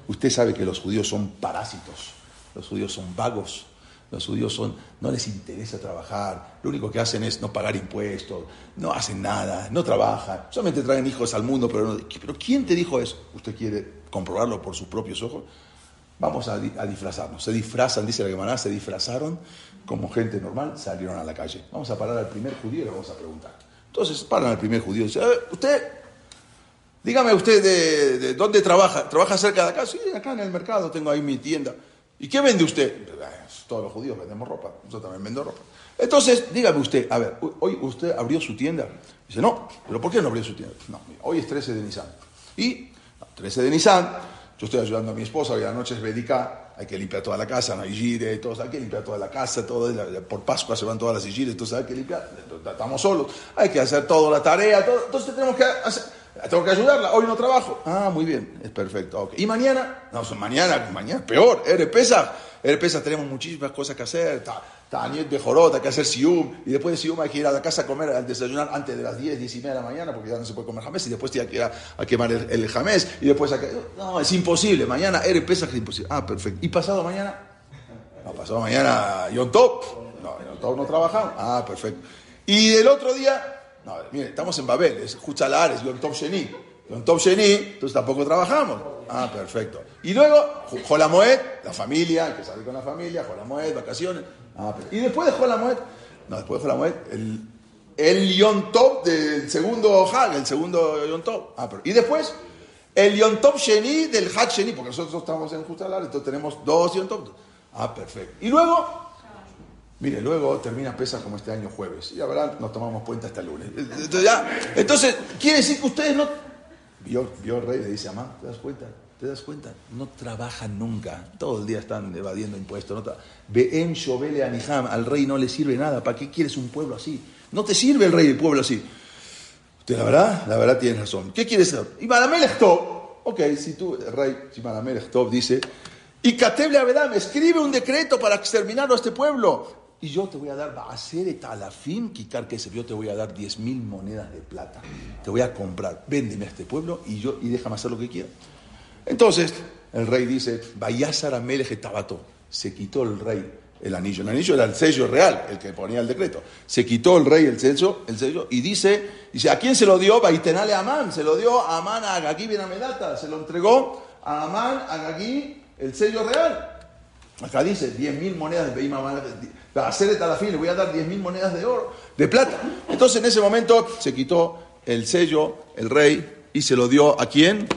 Usted sabe que los judíos son parásitos, los judíos son vagos, los judíos son, no les interesa trabajar, lo único que hacen es no pagar impuestos, no hacen nada, no trabajan, solamente traen hijos al mundo, pero, pero ¿quién te dijo eso? ¿Usted quiere comprobarlo por sus propios ojos? Vamos a, disfrazarnos. Se disfrazan, dice la Gemara, se disfrazaron como gente normal, salieron a la calle. Vamos a parar al primer judío y le vamos a preguntar. Entonces paran al primer judío y dicen, usted, dígame usted de, dónde trabaja. ¿Trabaja cerca de acá? Sí, acá en el mercado tengo ahí mi tienda. ¿Y qué vende usted? todos los judíos vendemos ropa, yo también vendo ropa. Entonces, dígame usted, a ver, hoy usted abrió su tienda. Dice, no, pero ¿por qué no abrió su tienda? No, hoy es 13 de Nisan. Y, 13 de Nisan, yo estoy ayudando a mi esposa, hoy la noche es Bédica, hay que limpiar toda la casa, no hay gire, todo, hay que limpiar toda la casa, todo, por Pascua se van todas las gires, entonces hay que limpiar, estamos solos, hay que hacer toda la tarea, entonces tenemos que hacer, tengo que ayudarla, hoy no trabajo. Ah, muy bien, es perfecto. ¿Y mañana? No, mañana, mañana peor, eres pesa el pesa tenemos muchísimas cosas que hacer. Taniel Bejorot, hay que hacer Sium. Y después de Sium hay que ir a la casa a comer, al desayunar antes de las 10, 10 y media de la mañana, porque ya no se puede comer jamés. Y después tiene que ir a, quemar el, jamés. Y después a No, es imposible. Mañana eres pesa es imposible. Ah, perfecto. ¿Y pasado mañana? No, pasado mañana Yom Top. No, Yom Top no trabajamos. Ah, perfecto. Y el otro día, no, mire, estamos en Babel, es Juchalares, Yom Top Sheni. Yom Top Sheni, entonces tampoco trabajamos. Ah, perfecto. Y luego, Jolamoed, la familia, hay que salir con la familia, Jolamoed, vacaciones. Ah, y después de Jolamoed, no, después de Jolamoed, el, el Yom Tov del segundo Hag, el segundo Yom Tov. Ah, pero, y después, el Yom Tov Sheni del Hag Sheni, porque nosotros estamos en Justalar, entonces tenemos dos Yom Tov. Ah, perfecto. Y luego, mire, luego termina Pesa como este año jueves. Y ahora nos tomamos cuenta hasta el lunes. Entonces, ya, entonces, quiere decir que ustedes no vio, vio el rey, le dice, mamá, ¿te das cuenta? ¿Te das cuenta? No trabajan nunca. Todo el día están evadiendo impuestos. No Be'em Shobele Aniham. Al rey no le sirve nada. ¿Para qué quieres un pueblo así? No te sirve el rey del pueblo así. Usted, la verdad, la verdad tienes razón. ¿Qué quieres hacer? Y Malamelech Ok, si tú, el rey, si Malamelech dice, y Kateble Abedam, escribe un decreto para exterminar a este pueblo y yo te voy a dar, a ser talafim, quitar que yo te voy a dar 10 mil monedas de plata. Te voy a comprar, véndeme a este pueblo y, yo, y déjame hacer lo que quiera. Entonces, el rey dice, Vayasar Amelech Tabato. Se quitó el rey el anillo. El anillo era el sello real, el que ponía el decreto. Se quitó el rey el sello, el sello y dice, dice, ¿a quién se lo dio? Baitenale a Amán. Se lo dio a Amán a Agagí. Se lo entregó a Amán a Agagí el sello real. Acá dice 10 mil monedas de a hacer de Talafín le voy a dar 10 mil monedas de oro, de plata. Entonces en ese momento se quitó el sello, el rey, y se lo dio a quién?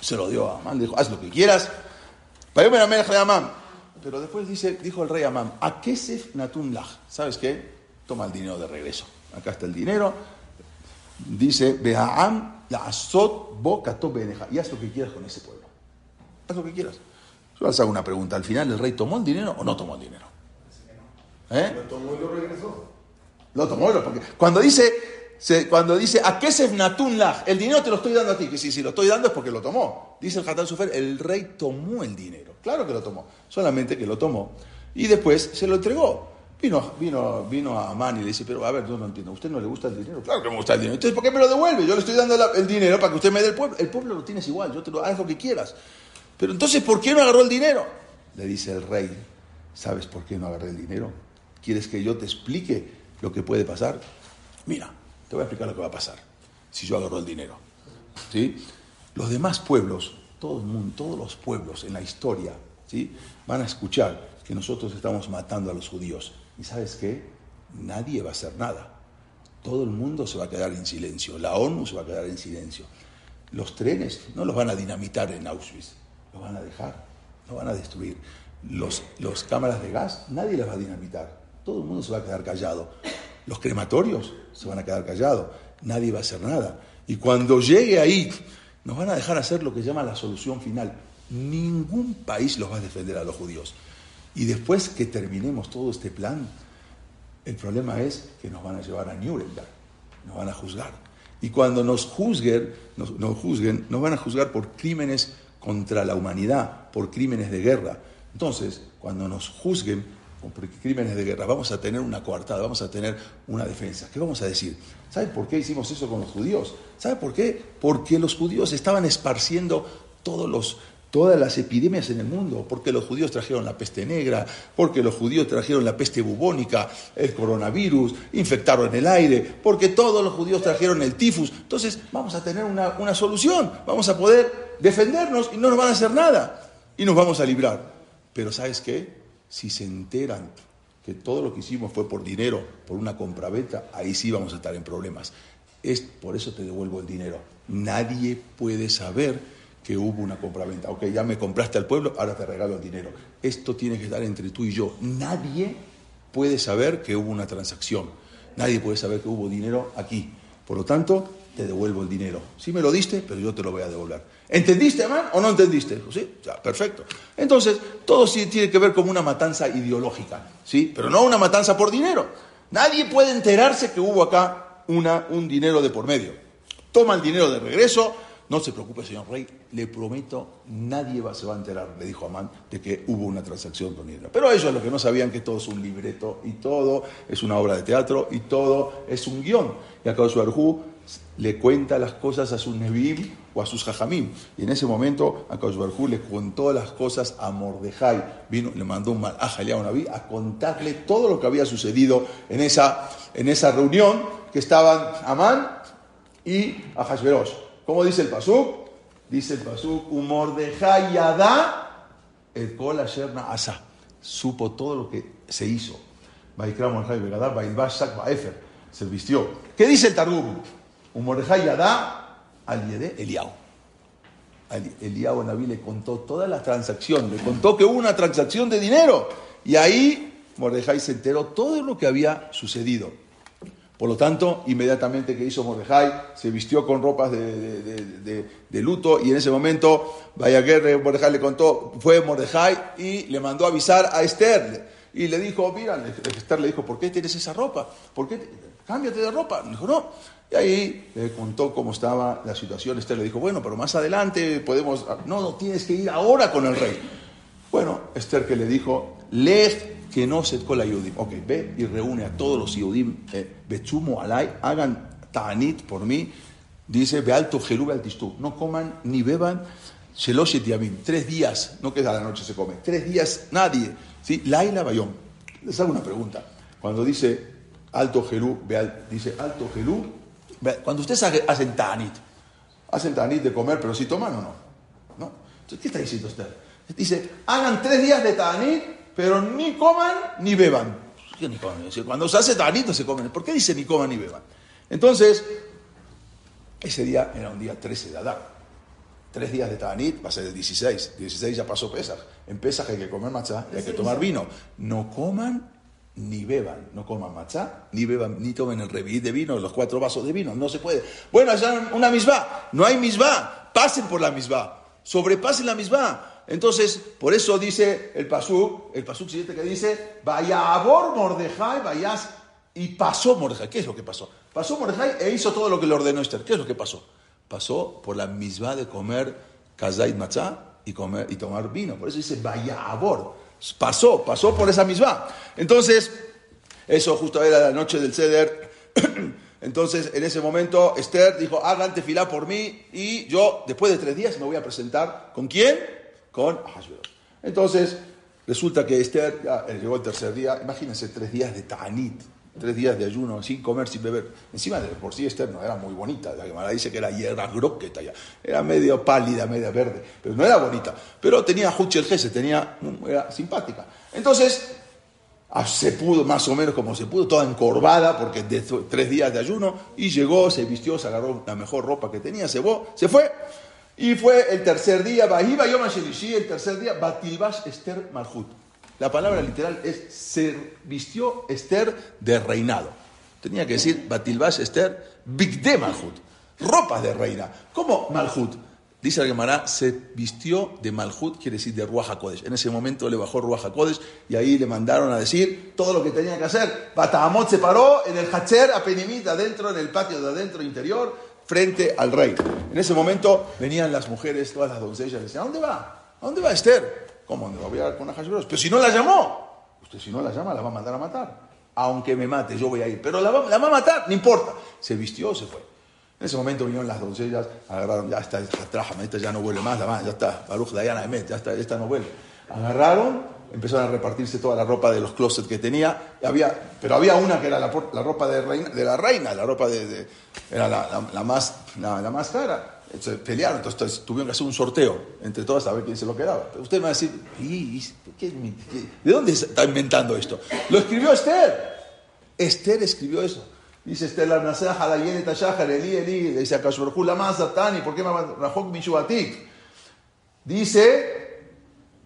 Se lo dio a Amán, le dijo, haz lo que quieras. Pero después dice, dijo el rey Amán, ¿a se natun ¿Sabes qué? Toma el dinero de regreso. Acá está el dinero. Dice, Behaam la azot boca Y haz lo que quieras con ese pueblo. Haz lo que quieras. Yo les hago una pregunta. ¿Al final el rey tomó el dinero o no tomó el dinero? ¿Eh? Lo tomó y lo regresó. Lo tomó, porque cuando dice, cuando dice, ¿a qué se natun El dinero te lo estoy dando a ti. Que si, si lo estoy dando es porque lo tomó. Dice el Hatal Sufer, el rey tomó el dinero. Claro que lo tomó. Solamente que lo tomó. Y después se lo entregó. Vino, vino, vino a Amán y le dice, pero a ver, yo no entiendo, ¿a usted no le gusta el dinero? Claro que me gusta el dinero. Entonces, ¿por qué me lo devuelve? Yo le estoy dando el dinero para que usted me dé el pueblo. El pueblo lo tienes igual, yo te lo hago lo que quieras. Pero entonces, ¿por qué no agarró el dinero? Le dice el rey, ¿sabes por qué no agarré el dinero? ¿Quieres que yo te explique lo que puede pasar? Mira, te voy a explicar lo que va a pasar si yo agarro el dinero. ¿Sí? Los demás pueblos, todo el mundo, todos los pueblos en la historia, ¿sí? van a escuchar que nosotros estamos matando a los judíos. ¿Y sabes qué? Nadie va a hacer nada. Todo el mundo se va a quedar en silencio. La ONU se va a quedar en silencio. Los trenes no los van a dinamitar en Auschwitz. Los van a dejar. Los van a destruir. Los, los cámaras de gas, nadie las va a dinamitar todo el mundo se va a quedar callado. Los crematorios se van a quedar callados, nadie va a hacer nada. Y cuando llegue ahí, nos van a dejar hacer lo que llama la solución final. Ningún país los va a defender a los judíos. Y después que terminemos todo este plan, el problema es que nos van a llevar a Nuremberg. nos van a juzgar. Y cuando nos juzguen, nos, nos juzguen, nos van a juzgar por crímenes contra la humanidad, por crímenes de guerra. Entonces, cuando nos juzguen por crímenes de guerra, vamos a tener una coartada, vamos a tener una defensa. ¿Qué vamos a decir? ¿Sabe por qué hicimos eso con los judíos? ¿Sabe por qué? Porque los judíos estaban esparciendo todos los, todas las epidemias en el mundo, porque los judíos trajeron la peste negra, porque los judíos trajeron la peste bubónica, el coronavirus, infectaron el aire, porque todos los judíos trajeron el tifus. Entonces vamos a tener una, una solución, vamos a poder defendernos y no nos van a hacer nada y nos vamos a librar. Pero ¿sabes qué? Si se enteran que todo lo que hicimos fue por dinero, por una compraventa, ahí sí vamos a estar en problemas. Es por eso te devuelvo el dinero. Nadie puede saber que hubo una compraventa. Ok, ya me compraste al pueblo, ahora te regalo el dinero. Esto tiene que estar entre tú y yo. Nadie puede saber que hubo una transacción. Nadie puede saber que hubo dinero aquí. Por lo tanto, te devuelvo el dinero. Sí me lo diste, pero yo te lo voy a devolver. ¿Entendiste, man, o no entendiste? Sí, ya, perfecto. Entonces, todo sí tiene que ver con una matanza ideológica, ¿sí? Pero no una matanza por dinero. Nadie puede enterarse que hubo acá una, un dinero de por medio. Toma el dinero de regreso, no se preocupe, señor rey, le prometo, nadie va, se va a enterar, le dijo Amán, de que hubo una transacción con dinero. Pero ellos lo que no sabían que todo es un libreto y todo es una obra de teatro y todo es un guion. Y acá Arjú le cuenta las cosas a sus Nebim o a sus Jajamim. Y en ese momento, a Barjú le contó las cosas a Mordejai. Vino, le mandó un mal a Naví a contarle todo lo que había sucedido en esa, en esa reunión que estaban Amán y Ahasverosh. ¿Cómo dice el Pasuk? Dice el Pasuk, un Mordejai Yadá, el Kol Asherna Asa. Supo todo lo que se hizo. Se vistió. ¿Qué dice el Targum? Un Mordejai Yadá al Yede Eliau. Eliau Naví le contó toda la transacción, le contó que hubo una transacción de dinero. Y ahí Mordejai se enteró todo lo que había sucedido. Por lo tanto, inmediatamente que hizo Mordejai, se vistió con ropas de, luto y en ese momento, vaya guerra, le contó, fue Mordejai y le mandó avisar a Esther. Y le dijo, mira, Esther le dijo, ¿por qué tienes esa ropa? ¿Por qué? Cámbiate de ropa. Dijo, no, y ahí le contó cómo estaba la situación. Esther le dijo, bueno, pero más adelante podemos... No, no, tienes que ir ahora con el rey. Bueno, Esther que le dijo, lej que no se la Yudim. Ok, ve y reúne a todos los Yudim, eh, bechumo alay, hagan ta'anit por mí. Dice, ve alto Jerube. No coman ni beban sheloshet yamim. Tres días, no que a la noche se come. Tres días, nadie. ¿Sí? Laila Bayón. Les hago una pregunta. Cuando dice alto Jerú, dice alto Jerú, cuando ustedes hacen tanit, hacen tanit de comer, pero si toman o no. ¿No? Entonces, ¿qué está diciendo usted? Dice, hagan tres días de tanit, pero ni coman ni beban. ¿Qué ni coman? Cuando se hace tanit no se comen. ¿Por qué dice ni coman ni beban? Entonces, ese día era un día 13 de Adar. Tres días de Tanit va a ser el 16. 16 ya pasó Pesaj. En Pesaj hay que comer matzá y hay que tomar vino. No coman ni beban, no coman matzá, ni beban, ni tomen el revit de vino, los cuatro vasos de vino, no se puede. Bueno, allá una misbah, no hay misbah, pasen por la misbah, sobrepasen la misbah. Entonces, por eso dice el pasuk, el pasuk siguiente que dice, vaya a bor Mordejai, vayas, y pasó Mordejai. ¿Qué es lo que pasó? Pasó Mordejai e hizo todo lo que le ordenó Esther. ¿Qué es lo que pasó? Pasó por la misbah de comer kazait matzá y, comer, y tomar vino. Por eso dice, vaya a bor. Pasó, pasó por esa misma. Entonces, eso justo era la noche del ceder. <clears throat> Entonces, en ese momento, Esther dijo, hagan tefilá por mí y yo, después de tres días, me voy a presentar. ¿Con quién? Con Ahasverosh. Entonces, resulta que Esther, ya eh, llegó el tercer día, imagínense, tres días de Ta'anit tres días de ayuno, sin comer, sin beber. Encima de por sí Esther no era muy bonita, la Gemara dice que era hierra groqueta, era medio pálida, medio verde, pero no era bonita. Pero tenía Huchel Gese, tenía, era simpática. Entonces, ah, se pudo más o menos como se pudo, toda encorvada, porque de tres días de ayuno, y llegó, se vistió, se agarró la mejor ropa que tenía, se, se fue. Y fue el tercer día, Bahiba Yom el tercer día, Batilbash Esther Malhut. La palabra literal es se vistió Esther de reinado. Tenía que decir Batilbash Esther Bigde Malhut. Ropa de reina. ¿Cómo Malhut? Dice la Gemara, se vistió de Malhut, quiere decir de Ruach HaKodesh. En ese momento le bajó Ruach HaKodesh y ahí le mandaron a decir todo lo que tenía que hacer. Batahamot se paró en el Hacher a Penimit, adentro, en el patio de adentro interior, frente al rey. En ese momento venían las mujeres, todas las doncellas, decían, ¿a dónde va? ¿A dónde va Esther? ¿Cómo? ¿Dónde va a hablar con Hashverosh? Pero si no la llamó. Usted si no la llama, la va a mandar a matar. Aunque me mate, yo voy a ir. Pero la va, a matar, no importa. Se vistió, se fue. En ese momento vinieron las doncellas, agarraron, ya está, trajama, esta ya no vuelve más, la ya está, Baruch Dayana Emet, ya está, esta no vuelve. Agarraron, empezaron a repartirse toda la ropa de los closets que tenía, había, pero había una que era la, la ropa de, reina, de, la reina, la ropa de, era la, la, más, la, más cara. Se pelearon, entonces tuvieron que hacer un sorteo entre todas a ver quién se lo quedaba. Pero usted me va a decir, ¿de dónde está inventando esto? Lo escribió Esther. Esther escribió eso. Dice Estela Nasea Halayen Tashahar, Eli Eli, dice Akashbarhu Lama Satani, ¿por qué Rahok Mishuatik? Dice,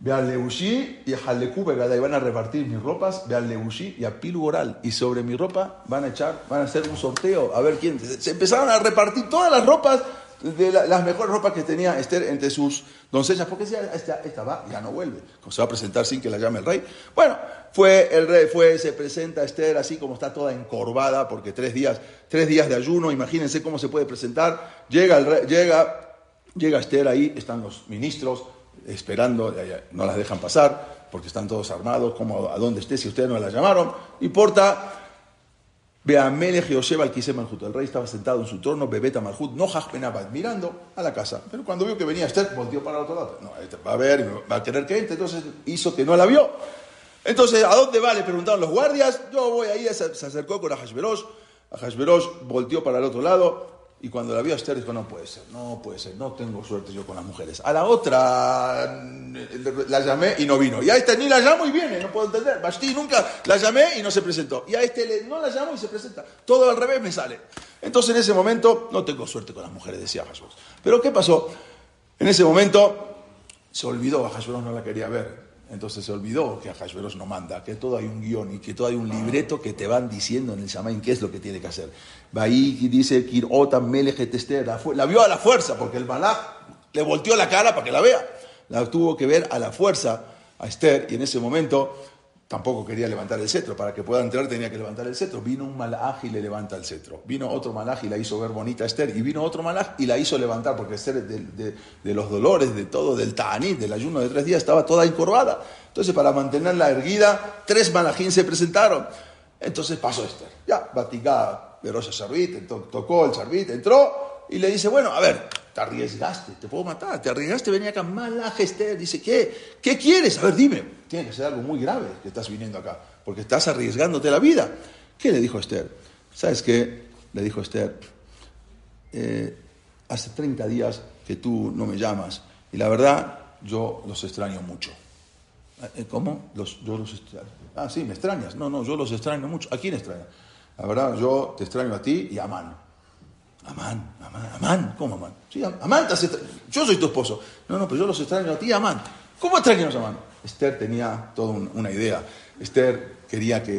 ve al Leushi y Haleku Begada, y van a repartir mis ropas, ve al Leushi y a Pilu Oral, y sobre mi ropa van a echar, van a hacer un sorteo, a ver quién. Se empezaron a repartir todas las ropas de las mejores ropas que tenía Esther entre sus doncellas, porque esta, esta va, ya no vuelve, se va a presentar sin que la llame el rey. Bueno, fue el rey, fue, se presenta Esther así como está toda encorvada, porque tres días, tres días de ayuno, imagínense cómo se puede presentar. Llega el rey, llega, llega Esther ahí, están los ministros esperando, no las dejan pasar, porque están todos armados, como a dónde esté, si ustedes no la llamaron, importa Ve a Melech Yosef al Malhut. El rey estaba sentado en su trono, Bebeta Malhut, no Jajbenabad, mirando a la casa. Pero cuando vio que venía Esther, volvió para el otro lado. No, este va a ver, va a querer que entre. Entonces hizo que no la vio. Entonces, ¿a dónde va? Le preguntaron los guardias. Yo voy ahí, se, acercó con Ahasverosh. Ahasverosh volteó para el otro lado. Y cuando la vio a Esther dijo, no puede ser, no puede ser, no tengo suerte yo con las mujeres. A la otra la llamé y no vino. Y a esta ni la llamo y viene, no puedo entender. Basti nunca la llamé y no se presentó. Y a este no la llamo y se presenta. Todo al revés me sale. Entonces en ese momento no tengo suerte con las mujeres, decía Jesús. Pero ¿qué pasó? En ese momento se olvidó, Jesús no la quería ver. Entonces se olvidó que a Hashverosh no manda, que todo hay un guion y que todo hay un libreto que te van diciendo en el Shamaim qué es lo que tiene que hacer. Va ahí y dice Kirotam la vio a la fuerza, porque el Malach le volteó la cara para que la vea. La tuvo que ver a la fuerza a Esther y en ese momento tampoco quería levantar el cetro. Para que pueda entrar tenía que levantar el cetro. Vino un malaj y le levanta el cetro. Vino otro malaj y la hizo ver bonita a Esther. Y vino otro malaj y la hizo levantar, porque Esther de, de, los dolores, de todo, del ta'anit, del ayuno de tres días, estaba toda encorvada. Entonces, para mantenerla erguida, tres malajín se presentaron. Entonces pasó Esther. Ya, batigada, verosa Servit, tocó el Servit, entró y le dice, bueno, a ver, te arriesgaste, te puedo matar, te arriesgaste, venía acá, mala Esther, dice, ¿qué? ¿Qué quieres? A ver, dime, tiene que ser algo muy grave que estás viniendo acá, porque estás arriesgándote la vida. ¿Qué le dijo Esther? ¿Sabes qué? Le dijo Esther, eh, hace 30 días que tú no me llamas, y la verdad, yo los extraño mucho. Eh, ¿Cómo? Los, yo los extraño. Ah, sí, me extrañas. No, no, yo los extraño mucho. ¿A quién extraña? La verdad, yo te extraño a ti y a Amán. Amán, Amán, Amán, ¿cómo Amán? Sí, Amán, yo soy tu esposo. No, no, pero yo los extraño a ti, Amán. ¿Cómo extrañamos a Amán? Esther tenía toda una idea. Esther quería que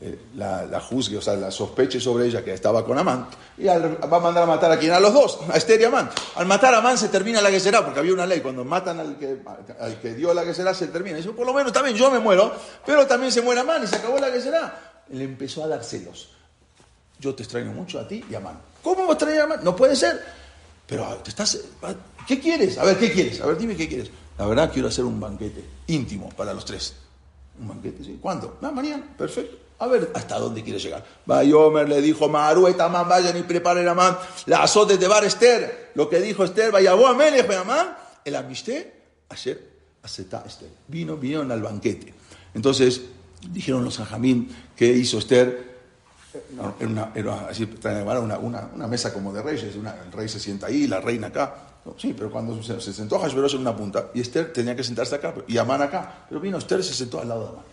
eh, la, la, juzgue, o sea, la sospeche sobre ella que estaba con Amán. Y va a mandar a matar a quién? A los dos, a Esther y a Amán. Al matar a Amán se termina la será, porque había una ley. Cuando matan al que, al que dio la será, se termina. Y por lo menos también yo me muero, pero también se muere Amán y se acabó la será. Le empezó a dar celos yo te extraño mucho a ti y a Man. ¿Cómo a extrañar a Man? No puede ser. Pero ah, te estás, ah, ¿qué quieres? A ver, ¿qué quieres? A ver, dime qué quieres. La verdad, quiero hacer un banquete íntimo para los tres. Un banquete, ¿sí? ¿Cuándo? Ah, mañana, perfecto. A ver, ¿hasta dónde quieres llegar? Bayomer le dijo, Maru Man, vayan y preparen a Man. La azote de Bar Esther. Lo que dijo Esther, vaya a Melech, Man. El amisté, ayer, acepta Esther. Vino, vinieron al banquete. Entonces, dijeron los Jajamín, ¿qué hizo Esther? Era, una, así, una, una, mesa como de reyes, el rey se sienta ahí, la reina acá. sí, pero cuando se, sentó Hashverosh en una punta y Esther tenía que sentarse acá y Amán acá, pero vino Esther y se sentó al lado de Amán.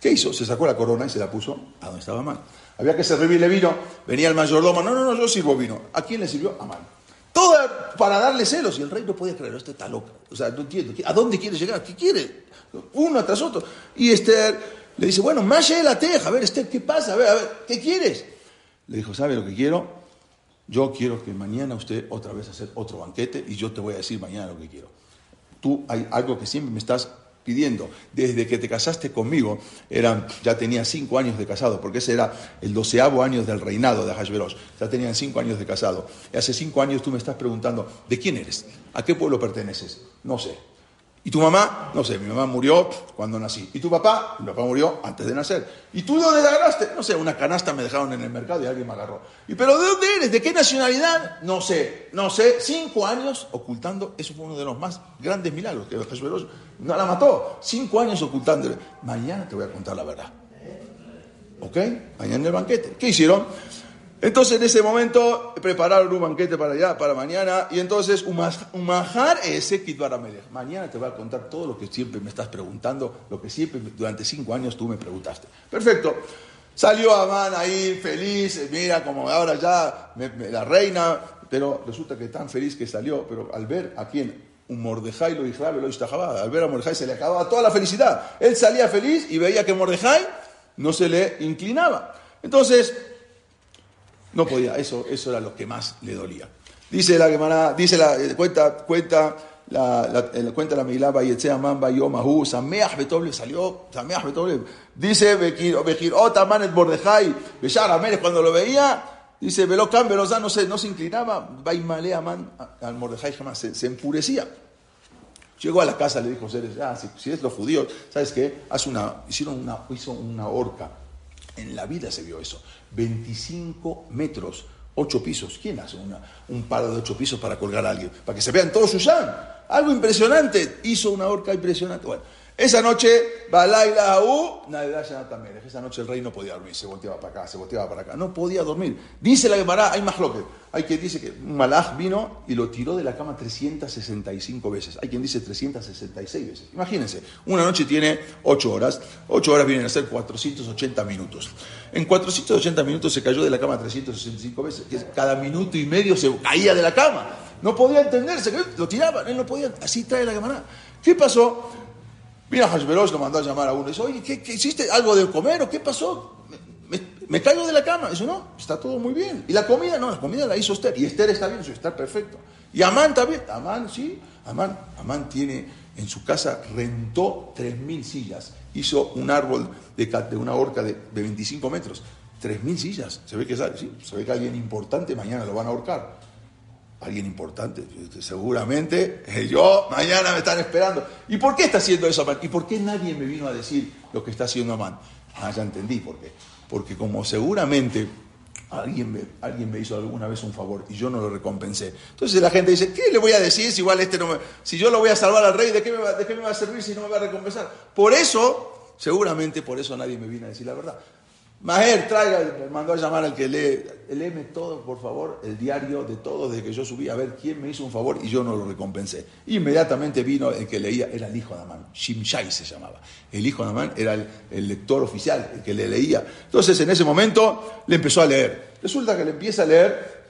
¿Qué hizo? Se sacó la corona y se la puso a donde estaba Amán. Había que servirle vino, venía el mayordomo, no, no, no, yo sirvo vino. ¿A quién le sirvió? Amán. Toda para darle celos y el rey no podía creer, esto está loca. O sea, no entiendo, ¿a dónde quiere llegar? ¿Qué quiere? Uno tras otro. Y Esther le dice, bueno, más la teja, a ver, Esther, ¿qué pasa? A ver, a ver, ¿qué quieres? Le dijo, ¿sabe lo que quiero? yo quiero que mañana usted otra vez hacer otro banquete y yo te voy a decir mañana lo que quiero. Tú hay algo que siempre me estás pidiendo. Desde que te casaste conmigo, eran, ya tenía cinco años de casado, porque ese era el doceavo año del reinado de Hashverosh. Ya tenían cinco años de casado. Y hace cinco años tú me estás preguntando, ¿de quién eres? ¿A qué pueblo perteneces? No sé. ¿Y tu mamá? No sé, mi mamá murió cuando nací. ¿Y tu papá? Mi papá murió antes de nacer. ¿Y tú de dónde la agarraste? No sé, una canasta me dejaron en el mercado y alguien me agarró. ¿Y pero de dónde eres? ¿De qué nacionalidad? No sé, no sé. Cinco años ocultando, eso fue uno de los más grandes milagros, que Jesús no la mató. Cinco años ocultándole. Mañana te voy a contar la verdad. ¿Ok? Mañana en el banquete. ¿Qué hicieron? Entonces en ese momento prepararon un banquete para allá, para mañana, y entonces un majar ese Kitbaramelech. Mañana te voy a contar todo lo que siempre me estás preguntando, lo que siempre durante cinco años tú me preguntaste. Perfecto. Salió Amán ahí feliz, mira como ahora ya la reina, pero resulta que tan feliz que salió, pero al ver a quién, un Mordejai lo dijo, lo al ver a Mordejai se le acababa toda la felicidad. Él salía feliz y veía que Mordejai no se le inclinaba. Entonces, no podía, eso, eso era lo que más le dolía. Dice la Gemara, dice la, eh, cuenta, cuenta la, la, eh, cuenta la Megilá, Bayetzea Mamba Yomahu, Sameach Betoble, salió, Sameach Betoble. Dice Bekir, Bekir Otamanet Bordejai, Beshar Amérez, cuando lo veía, dice Velocam, Velozán, no se, no se inclinaba, Baimale Aman, al Mordejai jamás, se, se, enfurecía. Llegó a la casa, le dijo, ah, si, si es los judíos, ¿sabes qué? Hace una, hicieron una, hizo una horca en la vida se vio eso. 25 metros, 8 pisos. ¿Quién hace un paro de 8 pisos para colgar a alguien? Para que se vean todos sus Algo impresionante. Hizo una horca impresionante. Bueno, esa noche, Balaila Aú. Esa noche el rey no podía dormir, se volteaba para acá, se volteaba para acá. No podía dormir. Dice la Gemara, hay más loque. Hay quien dice que malaj vino y lo tiró de la cama 365 veces. Hay quien dice 366 veces. Imagínense, una noche tiene 8 horas. 8 horas vienen a ser 480 minutos. En 480 minutos se cayó de la cama 365 veces. Cada minuto y medio se caía de la cama. No podía entenderse, lo tiraban, él no podía. Así trae la Gemara. ¿Qué pasó? Mira, Hashverosh lo mandó a llamar a uno. Dice, oye, ¿qué, hiciste? ¿Algo de comer o qué pasó? Me, caigo de la cama. Dice, no, está todo muy bien. ¿Y la comida? No, la comida la hizo Esther. Y Esther está bien, está perfecto. Y Amán también. Amán, sí. Amán, Amán tiene en su casa, rentó 3.000 sillas. Hizo un árbol de, una horca de, de 25 metros. 3.000 sillas. Se ve que, sí, se ve que alguien importante mañana lo van a ahorcar alguien importante, seguramente eh, yo mañana me están esperando. ¿Y por qué está haciendo eso Amán? ¿Y por qué nadie me vino a decir lo que está haciendo Amán? Ah, ya entendí por qué. Porque como seguramente alguien me, alguien me hizo alguna vez un favor y yo no lo recompensé. Entonces la gente dice, ¿qué le voy a decir si igual este no me, si yo lo voy a salvar al rey, ¿de qué me va, de qué me va a servir si no me va a recompensar? Por eso, seguramente por eso nadie me vino a decir la verdad. Maher, traiga, me mandó a llamar al que lee, léeme todo, por favor, el diario de todo desde que yo subí, a ver quién me hizo un favor y yo no lo recompensé. Inmediatamente vino el que leía, era el hijo de Amán, Shimshai se llamaba. El hijo de Amán era el, lector oficial, el que le leía. Entonces en ese momento le empezó a leer. Resulta que le empieza a leer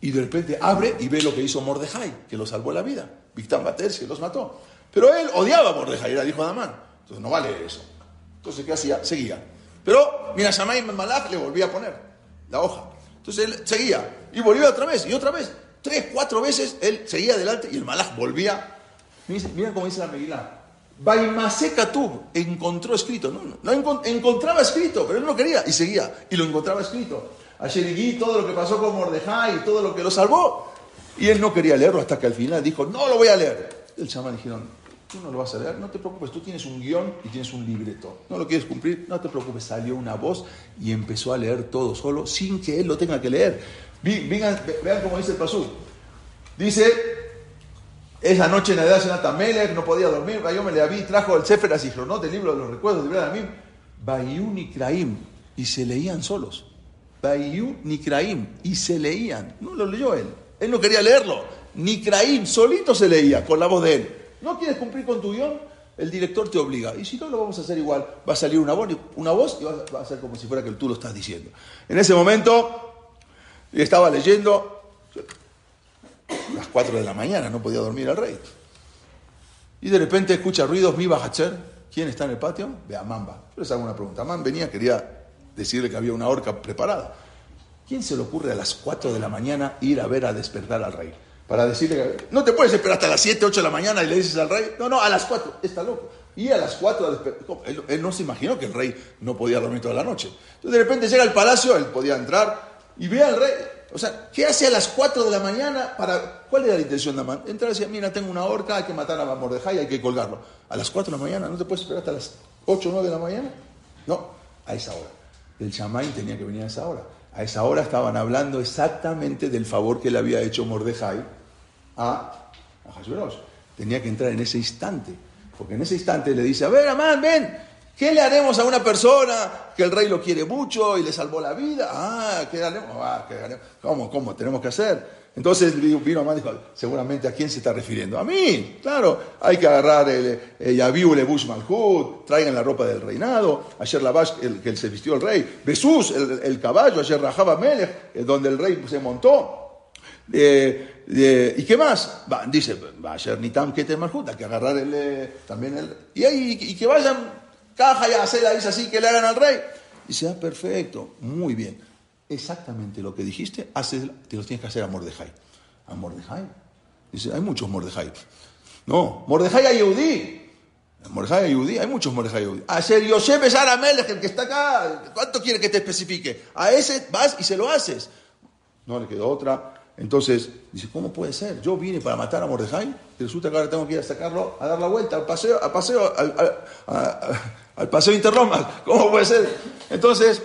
y de repente abre y ve lo que hizo Mordejai, que lo salvó la vida. Victán Bater se los mató. Pero él odiaba a Mordejai, era el hijo de Amán. Entonces no vale eso. Entonces, ¿qué hacía? Seguía. Pero, mira, Samay Malach le volvía a poner la hoja. Entonces él seguía y volvía otra vez y otra vez. Tres, cuatro veces él seguía adelante y el Malach volvía. Mira cómo dice la Megilá. Baimaseka tú encontró escrito. No, no, encontraba escrito, pero él no quería y seguía. Y lo encontraba escrito. A Sherigui, todo lo que pasó con Mordejai, todo lo que lo salvó. Y él no quería leerlo hasta que al final dijo, no lo voy a leer. El chamán dijeron, Tú no lo vas a leer, no te preocupes, tú tienes un guion y tienes un libreto. No lo quieres cumplir, no te preocupes. Salió una voz y empezó a leer todo solo sin que él lo tenga que leer. Vean, vean cómo dice el pasú. Dice, esa noche en la edad de Melech no podía dormir, yo me le vi, trajo el Sefer ¿no? del libro de los recuerdos de Abraham, Bayú Nikraim, y se leían solos. Bayú Nikraim, y se leían. No lo leyó él, él no quería leerlo. Nikraim, solito se leía con la voz de él. ¿No quieres cumplir con tu guion? El director te obliga. Y si no, lo vamos a hacer igual. Va a salir una voz, una voz y va a ser como si fuera que tú lo estás diciendo. En ese momento, estaba leyendo las 4 de la mañana, no podía dormir el rey. Y de repente escucha ruidos, mi Hacher. ¿Quién está en el patio? Ve a Mamba. Yo les hago una pregunta. Amán venía, quería decirle que había una horca preparada. ¿Quién se le ocurre a las 4 de la mañana ir a ver a despertar al rey? Para decirle, no te puedes esperar hasta las 7, 8 de la mañana y le dices al rey, no, no, a las 4, está loco. Y a las 4 a despertar. Él, él, no se imaginó que el rey no podía dormir toda la noche. Entonces de repente llega al palacio, él podía entrar y ve al rey. O sea, ¿qué hace a las 4 de la mañana para... ¿Cuál era la intención de Amán? Entrar y decir, mira, tengo una horca, hay que matar a Mordejai, hay que colgarlo. A las 4 de la mañana, ¿no te puedes esperar hasta las 8 o 9 de la mañana? No, a esa hora. El chamán tenía que venir a esa hora. A esa hora estaban hablando exactamente del favor que le había hecho Mordejai a. Tenía que entrar en ese instante. Porque en ese instante le dice, a ver, Amán, ven, ¿qué le haremos a una persona que el rey lo quiere mucho y le salvó la vida? Ah, ¿qué haremos? Ah, ¿qué? ¿Cómo, cómo? Tenemos que hacer. Entonces vino Amán y dijo, seguramente a quién se está refiriendo. A mí, claro, hay que agarrar el, el Yabiu Lebush Malhut, traigan la ropa del reinado, ayer Lavash, el que se vistió el rey, Besús, el, el caballo, ayer Rajaba Melech, donde el rey se montó. Eh, eh, ¿Y qué más? Va, dice, va a ser Nitam Keter Malhut, hay que agarrar el, eh, también el... Y, ahí, y que vayan caja y hacer dice así, que le hagan al rey. Dice, ah, perfecto, muy bien exactamente lo que dijiste, haces, te lo tienes que hacer a Mordejai. ¿A Mordejai? Dice, hay muchos Mordejai. No, Mordejai a Yehudí. Mordejai a Yehudí, hay muchos Mordejai a Yehudí. A ser Yosef Amelech, el que está acá, ¿cuánto quiere que te especifique? A ese vas y se lo haces. No le quedó otra. Entonces, dice, ¿cómo puede ser? Yo vine para matar a Mordejai y resulta que ahora tengo que ir a sacarlo, a dar la vuelta al paseo, al paseo, al, al, al paseo Interroma. <laughs> ¿Cómo puede ser? Entonces,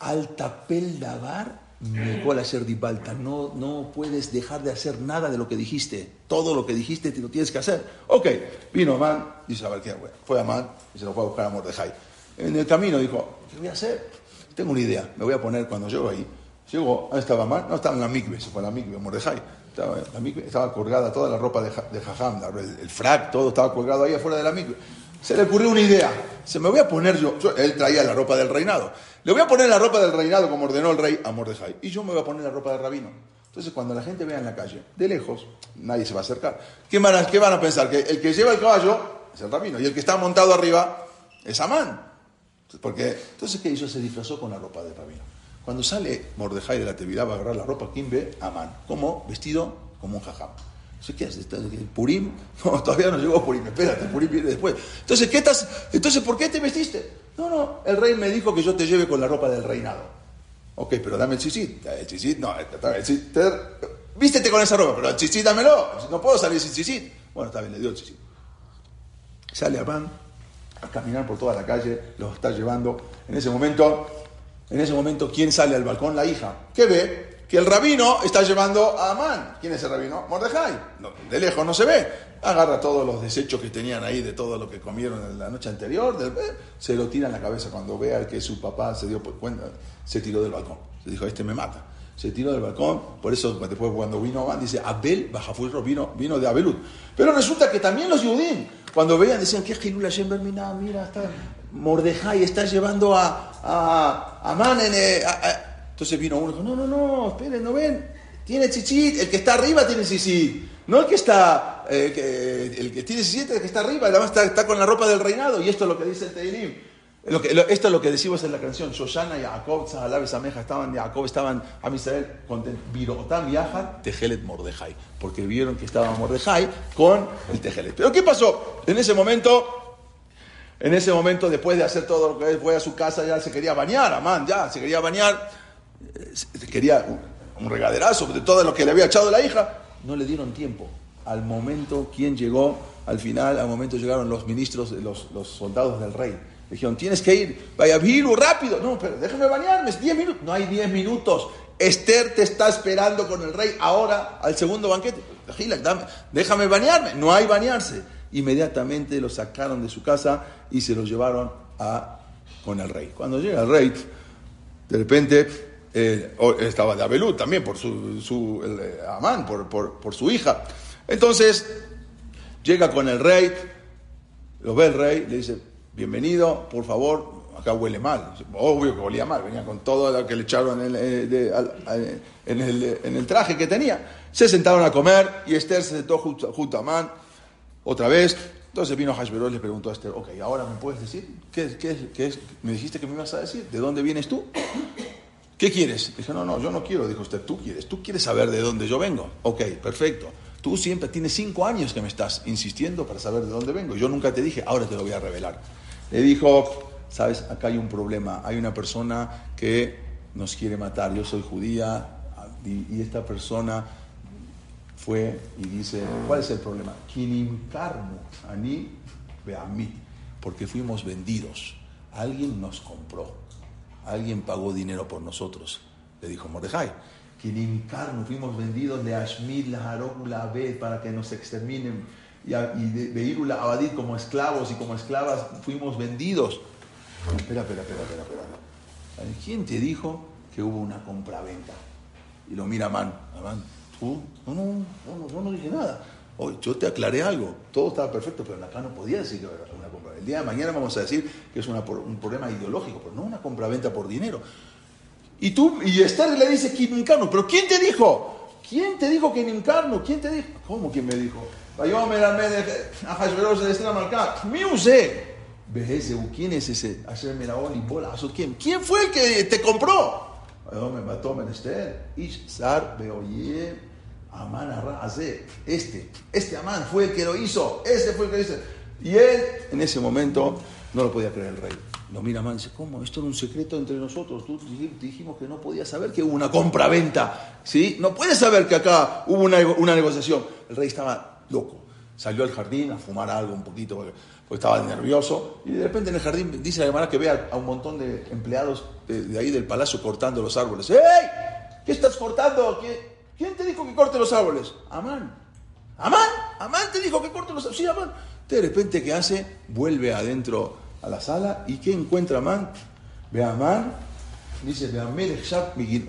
al tapel davar, mejor hacer dipalta. No, no puedes dejar de hacer nada de lo que dijiste. Todo lo que dijiste te lo tienes que hacer. Ok, vino Amán, dice, a ver qué, bueno, fue Amán y se lo fue a buscar a Mordejai. En el camino dijo, ¿qué voy a hacer? Tengo una idea, me voy a poner cuando llego ahí. Llego, ahí estaba Amán, no estaba en la mikve, se fue la mikve, Mordejai. Estaba, la estaba colgada toda la ropa de, de Jajam, el, frac, todo estaba colgado ahí afuera de la mikve. Se le ocurrió una idea. Se me voy a poner yo, yo, él traía la ropa del reinado. Le voy a poner la ropa del reinado como ordenó el rey a Mordejai. Y yo me voy a poner la ropa del rabino. Entonces, cuando la gente vea en la calle, de lejos, nadie se va a acercar. ¿Qué van a, qué van a pensar? Que el que lleva el caballo es el rabino y el que está montado arriba es Amán. Porque, entonces, ¿qué hizo? Se disfrazó con la ropa del rabino. Cuando sale Mordejai de la Tevilá va a agarrar la ropa, ¿quién ve? Amán. Como vestido como un jajam. ¿Qué haces? ¿Purim? <laughs> No, todavía no llegó Purim, espérate, Purim viene después. Entonces, ¿qué estás? Entonces, ¿por qué te vestiste? No, no, el rey me dijo que yo te lleve con la ropa del reinado. Ok, pero dame el chisit. El chisit, no, el chisit, vístete con esa ropa, pero el chisit dámelo. No puedo salir sin chisit. Bueno, está bien, le dio el chisit. Sale a Pan a caminar por toda la calle, lo está llevando. En ese momento, en ese momento, ¿quién sale al balcón? La hija. ¿Qué ve? que el rabino está llevando a Amán. ¿Quién es el rabino? Mordejai. De lejos no se ve. Agarra todos los desechos que tenían ahí de todo lo que comieron en la noche anterior, del, se lo tira en la cabeza cuando vea que su papá se dio cuenta, se tiró del balcón. Se dijo, este me mata. Se tiró del balcón, por eso después cuando vino Amán dice, Abel Bajafurro vino, vino de Abelud. Pero resulta que también los judíos, cuando veían, decían, ¿qué es Gilul Hashem mira, mira, está Mordejai está llevando a, a, a Amán en... Eh, a, entonces vino uno y dijo, no, no, no, esperen, ¿no ven? Tiene chichit, el que está arriba tiene chichit. No el que está, eh, que, el que tiene chichit, el que está arriba, además está, está, con la ropa del reinado. Y esto es lo que dice el Teilim. Lo que, lo, esto es lo que decimos en la canción. Shoshana y Jacob, Zahalabe Sameja, estaban, Jacob estaban a con Virotam Yahat, Tejelet Mordejai. Porque vieron que estaba Mordejai con el Tejelet. Pero ¿qué pasó? En ese momento en ese momento, después de hacer todo lo que fue a su casa, ya se quería bañar, Amán, ya se quería bañar quería un regaderazo de todo lo que le había echado la hija. No le dieron tiempo. Al momento, ¿quién llegó? Al final, al momento llegaron los ministros, los, soldados del rey. Le dijeron, tienes que ir, vaya Viru, rápido. No, pero déjame bañarme, es 10 minutos. No hay 10 minutos. Esther te está esperando con el rey ahora al segundo banquete. Déjame bañarme. No hay bañarse. Inmediatamente lo sacaron de su casa y se lo llevaron a, con el rey. Cuando llega el rey, de repente eh, estaba de Abelú también por su, su el, eh, Amán, por, por, por, su hija. Entonces, llega con el rey, lo ve el rey, le dice, bienvenido, por favor, acá huele mal. Obvio que olía mal, venía con todo lo que le echaron en el, de, al, en, el, en el, traje que tenía. Se sentaron a comer y Esther se sentó junto, junto a Amán otra vez. Entonces vino Hashverosh y le preguntó a Esther, ok, ahora me puedes decir, ¿Qué, qué, qué es? ¿me dijiste que me ibas a decir? ¿De dónde vienes tú? ¿qué quieres? Dije, no, no, yo no quiero, dijo usted, tú quieres, tú quieres saber de dónde yo vengo. Ok, perfecto. Tú siempre tienes cinco años que me estás insistiendo para saber de dónde vengo. Yo nunca te dije, ahora te lo voy a revelar. Le dijo, sabes, acá hay un problema. Hay una persona que nos quiere matar. Yo soy judía y esta persona fue y dice, ¿cuál es el problema? ani mí porque fuimos vendidos. Alguien nos compró, alguien pagó dinero por nosotros, le dijo Mordejai. Kinimkarnu, fuimos vendidos de Ashmid, la la para que nos exterminen y, de la Abadid como esclavos y como esclavas fuimos vendidos. Espera, espera, espera, espera, espera. ¿Quién te dijo que hubo una compraventa? Y lo mira Amán. Amán, tú, no, no, no, no, no dije nada. Hoy, yo te aclaré algo, todo estaba perfecto, pero acá no podía decir que era una compra. El día de mañana vamos a decir que es un problema ideológico, pero no una compra-venta por dinero. Y tú, y Esther le dice Kinimkarno, pero ¿quién te dijo? ¿Quién te dijo Kinimkarno? ¿Quién te dijo? ¿Cómo quién me dijo? ¿Quién es ese? ¿Quién? ¿Quién fue el que te compró? Me mató Menester. Ishzar Beoye Amán hace este, este Amán fue el que lo hizo, este fue el que lo hizo. Y él, en ese momento, no lo podía creer el rey. Lo mira Amán dice, ¿cómo? Esto era un secreto entre nosotros. Tú dijimos que no podía saber que hubo una compra-venta. ¿sí? No puedes saber que acá hubo una, una, negociación. El rey estaba loco. Salió al jardín a fumar algo un poquito porque, estaba nervioso. Y de repente en el jardín dice la hermana que ve a, un montón de empleados de, ahí del palacio cortando los árboles. ¡Ey! ¿Qué estás cortando? ¿Qué? ¿Quién te dijo que corte los árboles? Amán. Amán, Amán te dijo que corte los árboles. Sí, Amán. De repente, ¿qué hace? Vuelve adentro a la sala y ¿qué encuentra Amán? Ve a Amán, dice, ve a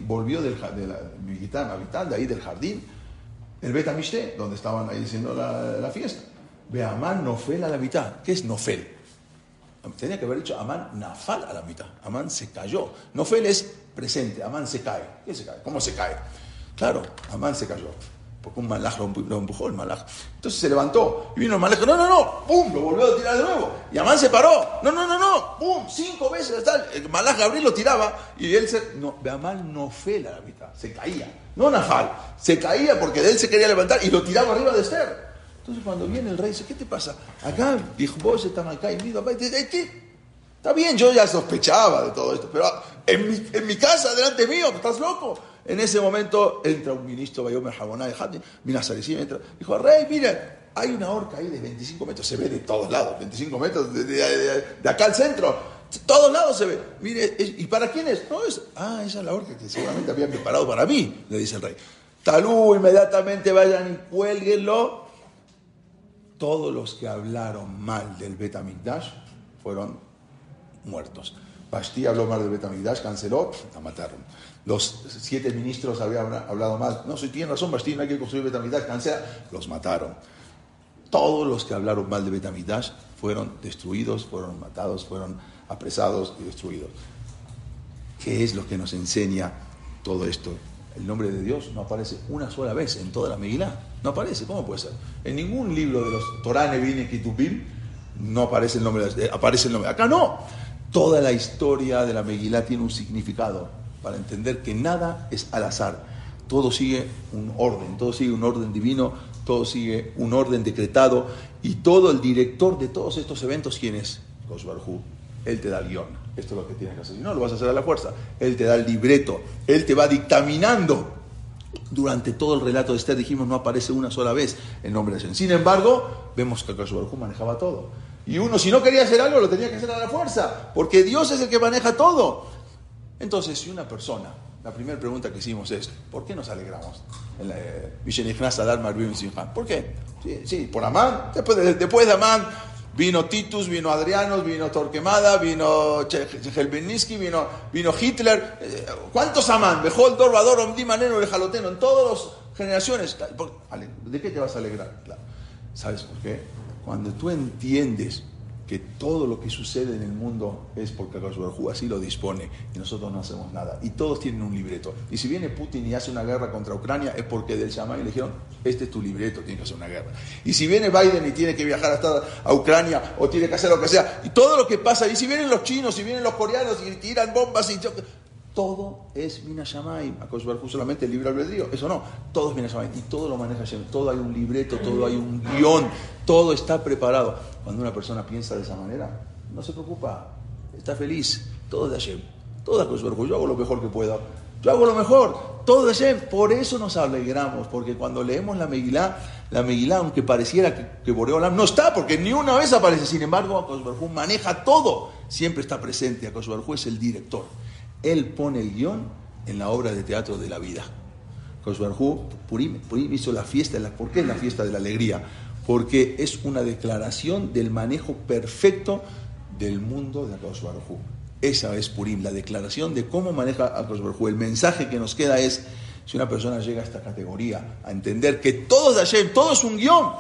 volvió del, de la, habitante ahí del jardín, el Betamishté, donde estaban ahí haciendo la, fiesta. Ve a Amán Nofel a la mitad. ¿Qué es Nofel? Tenía que haber dicho Amán Nafal a la mitad. Amán se cayó. Nofel es presente, Amán se cae. ¿Qué se cae? ¿Cómo se cae? Claro, Amán se cayó. Porque un malaj lo empujó el malaj. Entonces se levantó y vino el malaj. No, no, no. ¡Pum! Lo volvió a tirar de nuevo. Y Amán se paró. No, no, no, no. ¡Pum! Cinco veces. El malaj Gabriel lo tiraba y él se. No, Amán no fue la mitad. Se caía. No Nafal. Se caía porque de él se quería levantar y lo tiraba arriba de Esther. Entonces cuando viene el rey dice: ¿Qué te pasa? Acá, vos estás acá y mira, ¿qué? Está bien, yo ya sospechaba de todo esto, pero en mi, en mi casa, delante mío, ¿estás loco? En ese momento entra un ministro, Bayomer Jaboná de Hatim, entra, dijo, rey, mire, hay una horca ahí de 25 metros, se ve de todos lados, 25 metros, de, acá al centro, todos lados se ve. ¿y para quién es? No, es, ah, esa es la horca que seguramente habían preparado para mí, le dice el rey. Talú, inmediatamente vayan y cuélguenlo. Todos los que hablaron mal del Betamigdash fueron muertos. Basti habló mal del Betamigdash, canceló, la mataron los siete ministros habían hablado mal. No, si tienen razón, Basti, no hay que construir Betamidash, cancela. Los mataron. Todos los que hablaron mal de Betamidash fueron destruidos, fueron matados, fueron apresados y destruidos. ¿Qué es lo que nos enseña todo esto? El nombre de Dios no aparece una sola vez en toda la Megilá. No aparece, ¿cómo puede ser? En ningún libro de los Torah, Nevin y Kitubim no aparece el nombre, aparece el nombre. Acá no. Toda la historia de la Megilá tiene un significado para entender que nada es al azar. Todo sigue un orden, todo sigue un orden divino, todo sigue un orden decretado y todo el director de todos estos eventos, ¿quién es? Barhu. Él te da el guion. Esto es lo que tienes que hacer. Si no, lo vas a hacer a la fuerza. Él te da el libreto. Él te va dictaminando. Durante todo el relato de Esther dijimos no aparece una sola vez el nombre de Dios. Sin embargo, vemos que Barhu manejaba todo. Y uno, si no quería hacer algo, lo tenía que hacer a la fuerza. Porque Dios es el que maneja todo. Entonces, si una persona, la primera pregunta que hicimos es, ¿por qué nos alegramos? ¿Por qué? Sí, por Amán. Después de, Amán vino Titus, vino Adriano, vino Torquemada, vino Chejelbeniski, vino, Hitler. Eh, ¿Cuántos Amán? Bejol, Dorbador, Omdi, Maneno, Jaloteno, en todas las generaciones. ¿De qué te vas a alegrar? ¿Sabes por qué? Cuando tú entiendes que todo lo que sucede en el mundo es porque Hu así lo dispone y nosotros no hacemos nada. Y todos tienen un libreto. Y si viene Putin y hace una guerra contra Ucrania es porque del Shammai le dijeron, este es tu libreto, tiene que hacer una guerra. Y si viene Biden y tiene que viajar hasta a Ucrania o tiene que hacer lo que sea, y todo lo que pasa, y si vienen los chinos, y vienen los coreanos y tiran bombas, y Todo es Minashamayim. Akosh Baruj Hu solamente el libre albedrío. Eso no. Todo es Minashamayim. Y todo lo maneja Hashem. Todo hay un libreto, todo hay un guion. Todo está preparado. Cuando una persona piensa de esa manera, no se preocupa. Está feliz. Todo es de Hashem. Todo es. Yo hago lo mejor que puedo. Yo hago lo mejor. Todo es Hashem. Por eso nos alegramos. Porque cuando leemos la Megilá, la Megilá, aunque pareciera que, que Boreolam no está, porque ni una vez aparece. Sin embargo, Akosh Baruj Hu maneja todo. Siempre está presente. Akosh Baruj Hu es el director. Él pone el guion en la obra de teatro de la vida. Koshbarhu, Purim, Purim hizo la fiesta, ¿por qué es la fiesta de la alegría? Porque es una declaración del manejo perfecto del mundo de Akash Baruj Esa es Purim, la declaración de cómo maneja Baruj El mensaje que nos queda es, si una persona llega a esta categoría, a entender que todo es de Hashem, todo es un guion,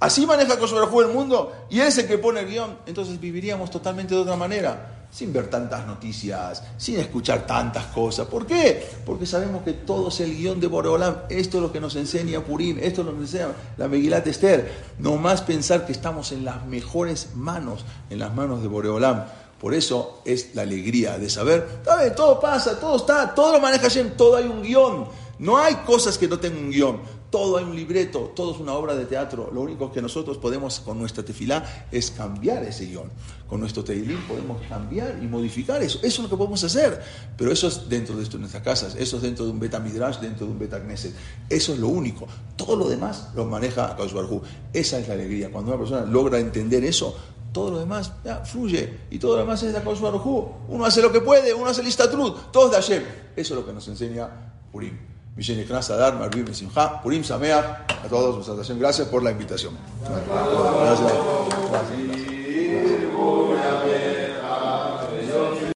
así maneja Akash Baruj el mundo, y él es el que pone el guion, entonces viviríamos totalmente de otra manera sin ver tantas noticias, sin escuchar tantas cosas. ¿Por qué? Porque sabemos que todo es el guion de Boreolam. Esto es lo que nos enseña Purim, esto es lo que nos enseña la Megilat Esther. No más pensar que estamos en las mejores manos, en las manos de Boreolam. Por eso es la alegría de saber, todo pasa, todo está, todo lo maneja Hashem, todo hay un guion. No hay cosas que no tengan un guion todo hay un libreto, todo es una obra de teatro. Lo único que nosotros podemos con nuestra tefilá es cambiar ese guion. Con nuestro teilín podemos cambiar y modificar eso. Eso es lo que podemos hacer. Pero eso es dentro de nuestras casas, eso es dentro de un beta midrash, dentro de un beta knesset. Eso es lo único. Todo lo demás lo maneja Barhu. Esa es la alegría. Cuando una persona logra entender eso, todo lo demás fluye. Y todo lo demás es de Akash Barhu. Uno hace lo que puede, uno hace el istatrut. Todo es de Hashem. Eso es lo que nos enseña Purim. Misheneknas Adar, Marvim Simcha, Purim Sameach, a todos, gracias por la invitación.